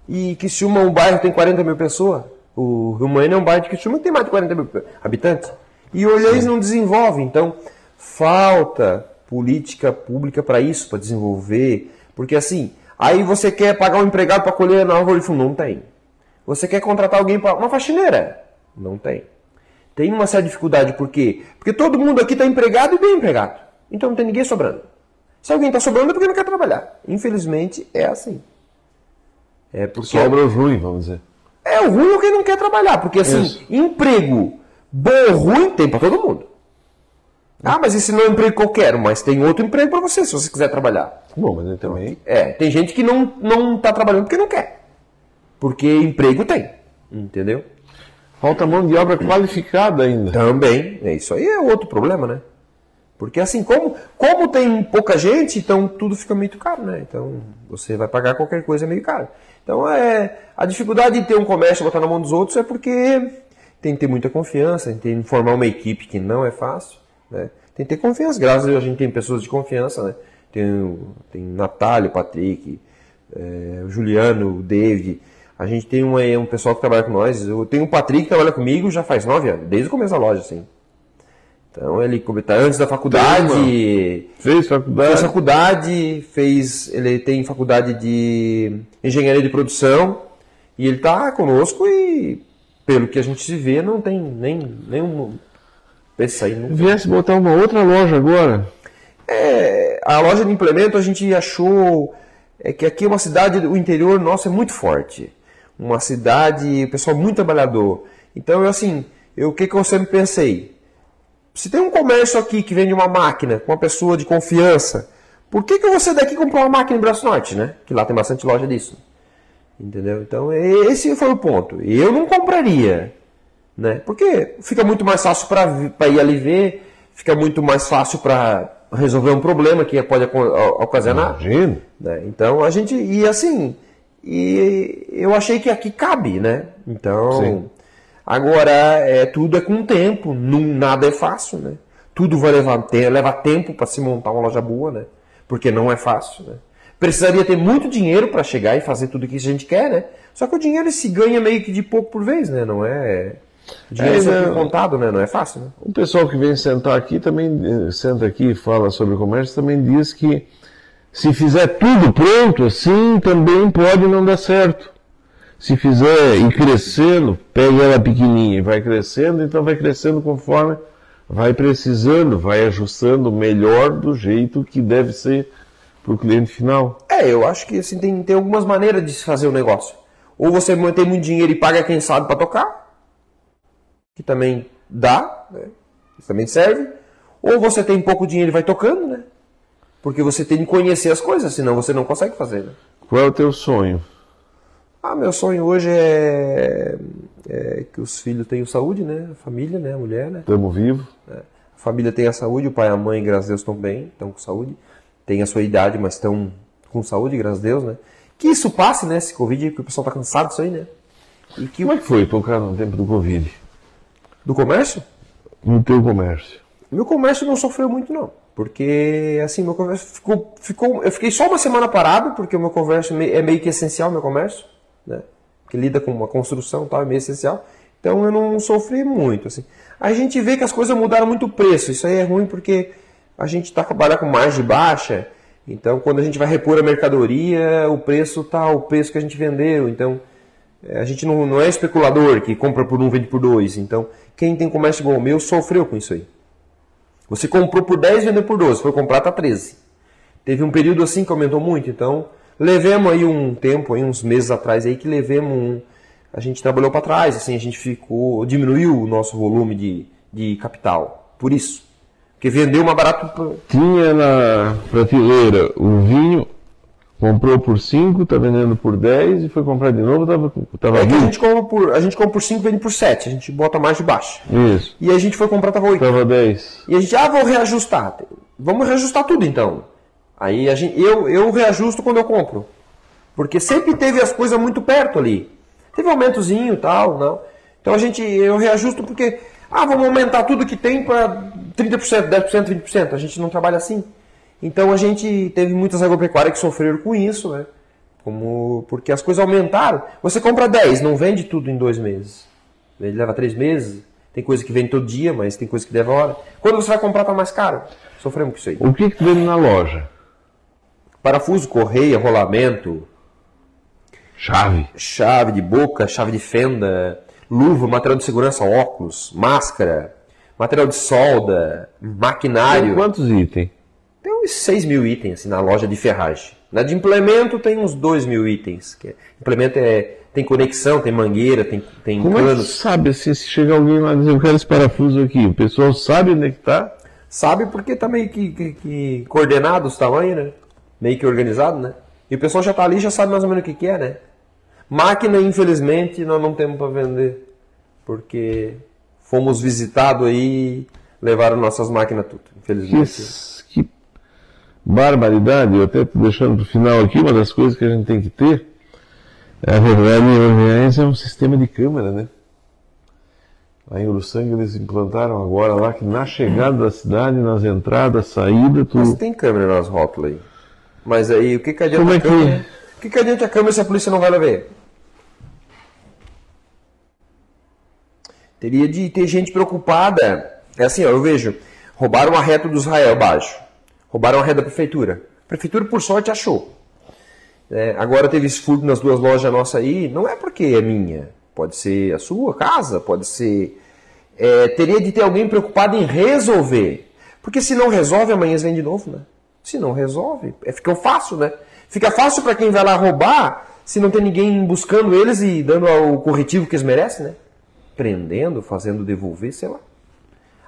E Criciúma, um bairro tem 40 mil pessoas. O Rio Moinho é um bairro de Criciúma que tem mais de 40 mil habitantes. E o Olhães não desenvolve. Então, falta política pública para isso, para desenvolver. Porque assim, aí você quer pagar um empregado para colher na árvore de fundo? Não tem. Você quer contratar alguém para uma faxineira? Não tem. Tem uma certa dificuldade, por quê? Porque todo mundo aqui está empregado e bem empregado. Então não tem ninguém sobrando. Se alguém está sobrando é porque não quer trabalhar. Infelizmente é assim. É porque Sobra os ruins, vamos dizer. é o ruim é quem não quer trabalhar. Porque assim, Isso. emprego bom ou ruim tem para todo mundo. Ah, mas esse não é um emprego que eu quero, mas tem outro emprego para você, se você quiser trabalhar. Bom, mas ele também. É, tem gente que não, não tá trabalhando porque não quer. Porque emprego tem. Entendeu? Falta mão de obra qualificada ainda. Também. É, isso aí é outro problema, né? Porque assim, como, como tem pouca gente, então tudo fica muito caro, né? Então você vai pagar qualquer coisa meio caro. Então é, a dificuldade de ter um comércio botar na mão dos outros é porque tem que ter muita confiança, tem que formar uma equipe que não é fácil, né? Tem que ter confiança. Graças a Deus a gente tem pessoas de confiança, né? Tem, tem Natália, Patrick, é, o Juliano, o David. A gente tem um, um pessoal que trabalha com nós. Eu tenho o Patrick que trabalha comigo já faz nove anos, desde o começo da loja, assim. Então ele antes da faculdade, Fez fez faculdade. faculdade, fez, ele tem faculdade de engenharia de produção e ele tá conosco e pelo que a gente se vê não tem nem nenhum pensa aí não. Viesse botar uma outra loja agora. É, a loja de implemento a gente achou é que aqui é uma cidade, o interior nosso é muito forte. Uma cidade, o pessoal muito trabalhador. Então, eu, assim, eu, o que, que eu sempre pensei? Se tem um comércio aqui que vende uma máquina com uma pessoa de confiança, por que, que eu vou sair daqui comprar uma máquina em Braço Norte, né? Que lá tem bastante loja disso. Entendeu? Então, esse foi o ponto. Eu não compraria, né? Porque fica muito mais fácil para ir ali ver, fica muito mais fácil para resolver um problema que pode ocasionar. Imagina. Né? Então, a gente. E assim. E eu achei que aqui cabe, né? Então. Sim. Agora, é, tudo é com tempo, não, nada é fácil, né? Tudo vai levar, leva tempo para se montar uma loja boa, né? Porque não é fácil, né? Precisaria ter muito dinheiro para chegar e fazer tudo o que a gente quer, né? Só que o dinheiro se ganha meio que de pouco por vez, né? Não é. O dinheiro é, sempre contado, né? Não é fácil, né? O pessoal que vem sentar aqui também, eh, senta aqui e fala sobre comércio, também diz que se fizer tudo pronto assim, também pode não dar certo. Se fizer ir crescendo, pega ela pequenininha e vai crescendo, então vai crescendo conforme vai precisando, vai ajustando melhor do jeito que deve ser para o cliente final. É, eu acho que assim, tem, tem algumas maneiras de se fazer o negócio. Ou você mantém muito dinheiro e paga quem sabe para tocar, que também dá, né? Isso também serve. Ou você tem pouco dinheiro e vai tocando, né? Porque você tem que conhecer as coisas, senão você não consegue fazer. Né? Qual é o teu sonho? Ah, meu sonho hoje é, é que os filhos tenham saúde, né? A família, né? A mulher, né? Estamos vivos. É. A família tem a saúde, o pai e a mãe, graças a Deus, estão bem, estão com saúde. Tem a sua idade, mas estão com saúde, graças a Deus, né? Que isso passe, né? Esse Covid, que o pessoal tá cansado disso aí, né? E que... Como é que foi tocar no tempo do Covid? Do comércio? No teu comércio. Meu comércio não sofreu muito, não. Porque, assim, meu comércio ficou, ficou... Eu fiquei só uma semana parado, porque o meu comércio é meio que essencial, meu comércio né? que lida com uma construção tal, é meio essencial. Então eu não sofri muito. Assim. A gente vê que as coisas mudaram muito o preço. Isso aí é ruim porque a gente está trabalhando com margem baixa. Então quando a gente vai repor a mercadoria, o preço está o preço que a gente vendeu. Então é, a gente não, não é especulador que compra por um, vende por dois. Então quem tem comércio igual o meu sofreu com isso aí. Você comprou por 10, vendeu por 12. Foi comprar, tá 13. Teve um período assim que aumentou muito. Então Levemos aí um tempo, aí, uns meses atrás aí, que levemos um. A gente trabalhou para trás, assim, a gente ficou. diminuiu o nosso volume de, de capital. Por isso. Porque vendeu uma barato. Tinha na prateleira o vinho, comprou por 5, está vendendo por 10 e foi comprar de novo, estava tava É que a gente compra por, a gente compra por 5 vende por 7, a gente bota mais de baixo. Isso. E a gente foi comprar, estava 8. Estava 10. E a gente, ah, vou reajustar. Vamos reajustar tudo então. Aí gente, eu, eu reajusto quando eu compro. Porque sempre teve as coisas muito perto ali. Teve um aumentozinho e tal, não. Então a gente, eu reajusto porque, ah, vamos aumentar tudo que tem para 30%, 10%, 20%. A gente não trabalha assim. Então a gente teve muitas agropecuárias que sofreram com isso, né? Como, porque as coisas aumentaram. Você compra 10, não vende tudo em dois meses. Ele leva três meses. Tem coisa que vende todo dia, mas tem coisa que leva hora. Quando você vai comprar, tá mais caro. Sofremos com isso aí. O que, que vende na loja? Parafuso, correia, rolamento. Chave. Chave de boca, chave de fenda, luva, material de segurança, óculos, máscara, material de solda, maquinário. Tem quantos itens? Tem uns 6 mil itens assim, na loja de ferragem. Na de implemento tem uns 2 mil itens. Que é, implemento é, tem conexão, tem mangueira, tem, tem Como canos. É que sabe assim, se chega alguém lá e dizer, eu quero esse parafuso aqui, o pessoal sabe onde é que está? Sabe porque está meio que, que, que coordenado os tamanhos, né? Meio que organizado, né? E o pessoal já está ali já sabe mais ou menos o que, que é, né? Máquina, infelizmente, nós não temos para vender. Porque fomos visitados aí levaram nossas máquinas tudo, infelizmente. Que, que barbaridade, eu até deixando para o final aqui, uma das coisas que a gente tem que ter, a verdade é um sistema de câmera, né? Lá em Uruçanga eles implantaram agora lá que na chegada da cidade, nas entradas, saídas, tudo. Mas tem câmera nas rótulas aí. Mas aí, o que, que adianta Como é a câmera? Que... O que, que adianta a câmera se a polícia não vai lá ver? Teria de ter gente preocupada. É assim, ó, eu vejo, roubaram a reta do Israel baixo. Roubaram a reta da prefeitura. A prefeitura, por sorte, achou. É, agora teve esse furto nas duas lojas nossas aí. Não é porque é minha. Pode ser a sua casa, pode ser. É, teria de ter alguém preocupado em resolver. Porque se não resolve, amanhã eles vêm de novo, né? Se não resolve, é, fica fácil, né? Fica fácil para quem vai lá roubar, se não tem ninguém buscando eles e dando o corretivo que eles merecem, né? Prendendo, fazendo devolver, sei lá.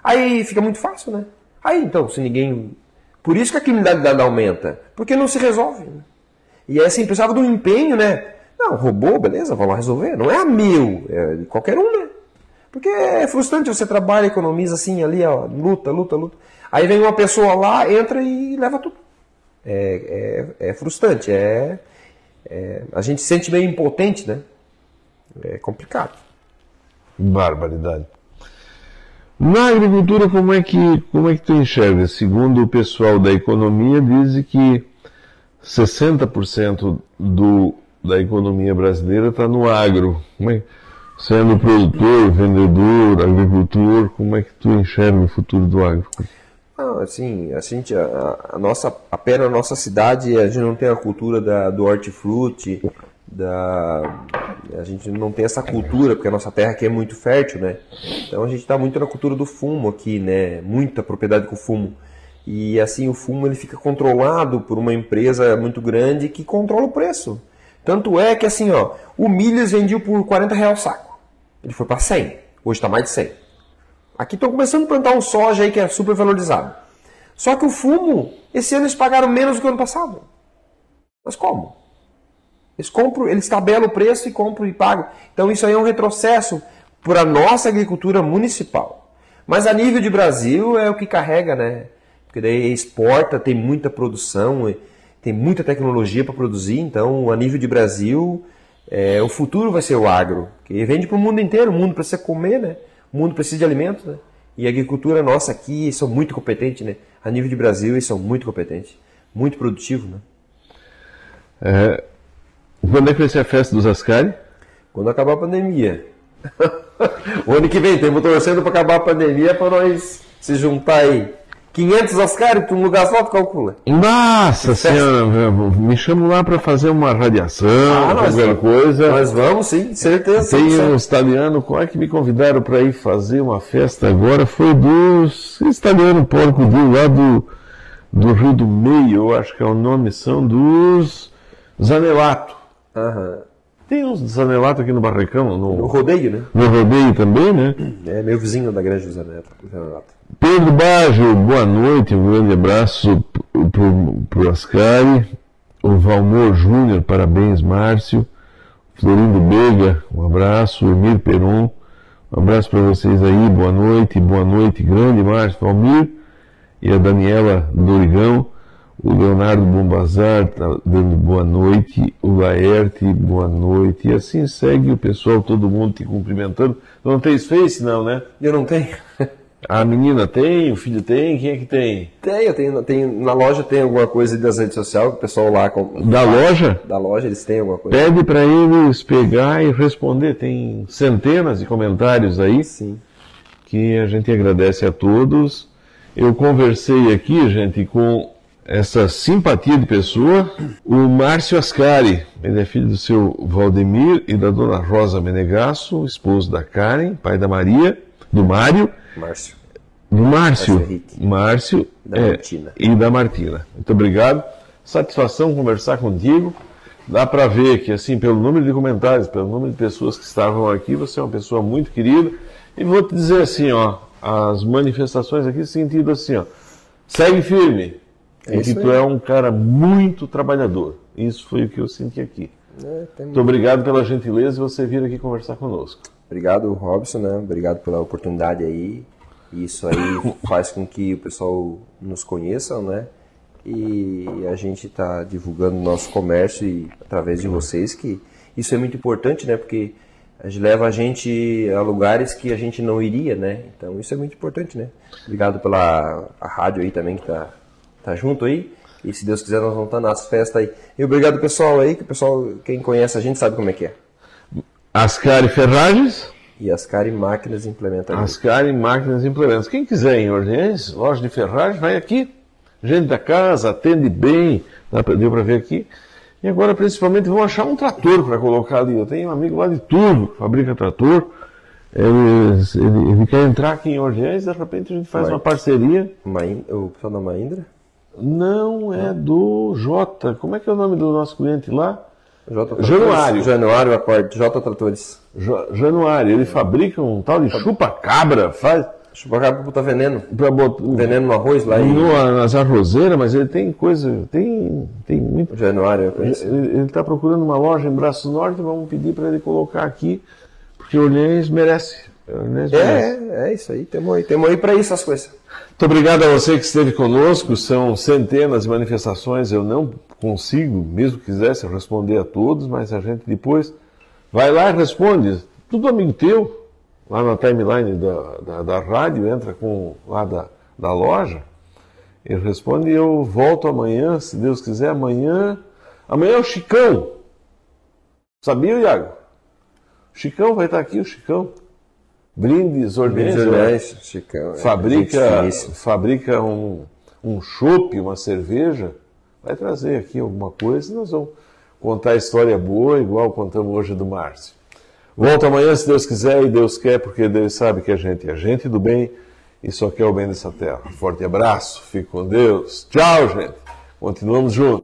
Aí fica muito fácil, né? Aí então, se ninguém. Por isso que a criminalidade aumenta. Porque não se resolve. Né? E aí assim, precisava de um empenho, né? Não, roubou, beleza, vamos lá resolver. Não é a mil, é de qualquer um, né? Porque é frustrante, você trabalha, economiza assim, ali, ó, luta, luta, luta. Aí vem uma pessoa lá, entra e leva tudo. É, é, é frustrante, é, é, a gente se sente meio impotente, né? É complicado. Barbaridade. Na agricultura, como é que como é que tu enxerga? Segundo o pessoal da economia, diz que 60% do, da economia brasileira está no agro. É? Sendo produtor, vendedor, agricultor, como é que tu enxerga o futuro do agro? Não, assim, a, gente, a, a, nossa, a pé na nossa cidade, a gente não tem a cultura da, do hortifruti, da, a gente não tem essa cultura, porque a nossa terra aqui é muito fértil, né? Então a gente está muito na cultura do fumo aqui, né? Muita propriedade com fumo. E assim, o fumo ele fica controlado por uma empresa muito grande que controla o preço. Tanto é que assim, ó, o milho vendiam por 40 reais o saco. Ele foi para 100. Hoje está mais de 100. Aqui estão começando a plantar um soja aí que é super valorizado. Só que o fumo, esse ano eles pagaram menos do que o ano passado. Mas como? Eles compram, eles tabelam o preço e compram e pagam. Então isso aí é um retrocesso para a nossa agricultura municipal. Mas a nível de Brasil é o que carrega, né? Porque daí exporta, tem muita produção, tem muita tecnologia para produzir. Então, a nível de Brasil, é, o futuro vai ser o agro, que vende para o mundo inteiro. O mundo precisa comer, né? O mundo precisa de alimentos, né? E a agricultura nossa aqui são muito competentes, né? A nível de Brasil, eles são muito competentes, muito produtivos, né? É, quando é que vai ser a festa dos Ascari? Quando acabar a pandemia. o ano que vem, estamos torcendo para acabar a pandemia para nós se juntar aí. 500 Oscar, tu um lugar só, tu calcula. Nossa senhora, me chamam lá para fazer uma radiação, ah, qualquer coisa. Nós vamos, sim, certeza. Tem uns italianos, qual é que me convidaram para ir fazer uma festa agora? Foi dos italianos porco de lá do, do Rio do Meio, eu acho que é o nome, são dos Zanelato. Aham. Tem uns Zanelato aqui no Barracão. No, no rodeio, né? No rodeio também, né? É meu vizinho da grande do Zanelato. Pedro Baggio, boa noite, um grande abraço para o Ascari. O Valmor Júnior, parabéns, Márcio. Florindo Bega, um abraço. Emir Peron, um abraço para vocês aí, boa noite, boa noite, grande Márcio Valmir. E a Daniela Dorigão. O Leonardo Bombazar está dando boa noite. O Laerte, boa noite. E assim segue o pessoal, todo mundo te cumprimentando. Não tens Face, não, né? Eu não tenho. A menina tem, o filho tem, quem é que tem? Tem, eu tenho, tenho na loja tem alguma coisa das redes sociais, o pessoal lá com, da loja? Da loja eles têm alguma coisa. Pede para eles pegar e responder, tem centenas de comentários aí. Sim. Que a gente agradece a todos. Eu conversei aqui, gente, com essa simpatia de pessoa, o Márcio Ascari. Ele é filho do seu Valdemir e da dona Rosa Menegasso, esposo da Karen, pai da Maria, do Mário. Márcio. Do Márcio. Márcio, Márcio da é, Martina. e da Martina. Muito obrigado. Satisfação conversar contigo. Dá para ver que, assim, pelo número de comentários, pelo número de pessoas que estavam aqui, você é uma pessoa muito querida. E vou te dizer assim, ó, as manifestações aqui, sentido assim, ó, segue firme, é porque tu é um cara muito trabalhador. Isso foi o que eu senti aqui. É, muito obrigado pela gentileza de você vir aqui conversar conosco. Obrigado, Robson, né? Obrigado pela oportunidade aí. Isso aí faz com que o pessoal nos conheça, né? E a gente está divulgando o nosso comércio e, através de vocês, que isso é muito importante, né? Porque leva a gente a lugares que a gente não iria, né? Então isso é muito importante, né? Obrigado pela a rádio aí também que tá tá junto aí. E se Deus quiser, nós vamos estar nas festas aí. E obrigado pessoal aí, que o pessoal, quem conhece a gente sabe como é que é. Ascari Ferragens. E Ascari Máquinas Implementadoras. Ascari Máquinas Implementos. Quem quiser em Orleans, loja de ferragem, vai aqui. Gente da casa, atende bem, deu para ver aqui. E agora, principalmente, vão achar um trator para colocar ali. Eu tenho um amigo lá de Turvo, que fabrica trator. Ele, ele, ele quer entrar aqui em Orleans, de repente a gente faz uma parceria. Main- O pessoal da Mahindra? Não é do Jota. Como é que é o nome do nosso cliente lá? J. Januário. Januário, acordo. J Tratores. Jo- Januário. Ele fabrica um tal de chupa-cabra, faz Chupacabra pra botar veneno. para botar Veneno no arroz lá em no- nas arrozeiras, mas ele tem coisa, tem, tem muito. Januário, eu conheço. Ele está procurando uma loja em Braço Norte, vamos pedir para ele colocar aqui, porque merece. Orleans merece. É, é isso aí. Temos aí, temos aí pra isso as coisas. Muito obrigado a você que esteve conosco. São centenas de manifestações. Eu não consigo, mesmo que quisesse, responder a todos, mas a gente depois vai lá e responde. Tudo amigo teu, lá na timeline da, da, da rádio, entra com lá da, da loja. Ele responde e eu volto amanhã, se Deus quiser, amanhã. Amanhã é o Chicão. Sabia, Iago? O Chicão vai estar aqui, o Chicão. Brindes. Orleans, Chicão. é, fabrica, finíssima. fabrica um, um chopp, uma cerveja, vai trazer aqui alguma coisa e nós vamos contar a história boa, igual contamos hoje do Márcio. Volto amanhã, se Deus quiser, e Deus quer, porque Deus sabe que a gente é gente do bem e só quer o bem dessa terra. Forte abraço, fique com Deus. Tchau, gente. Continuamos juntos.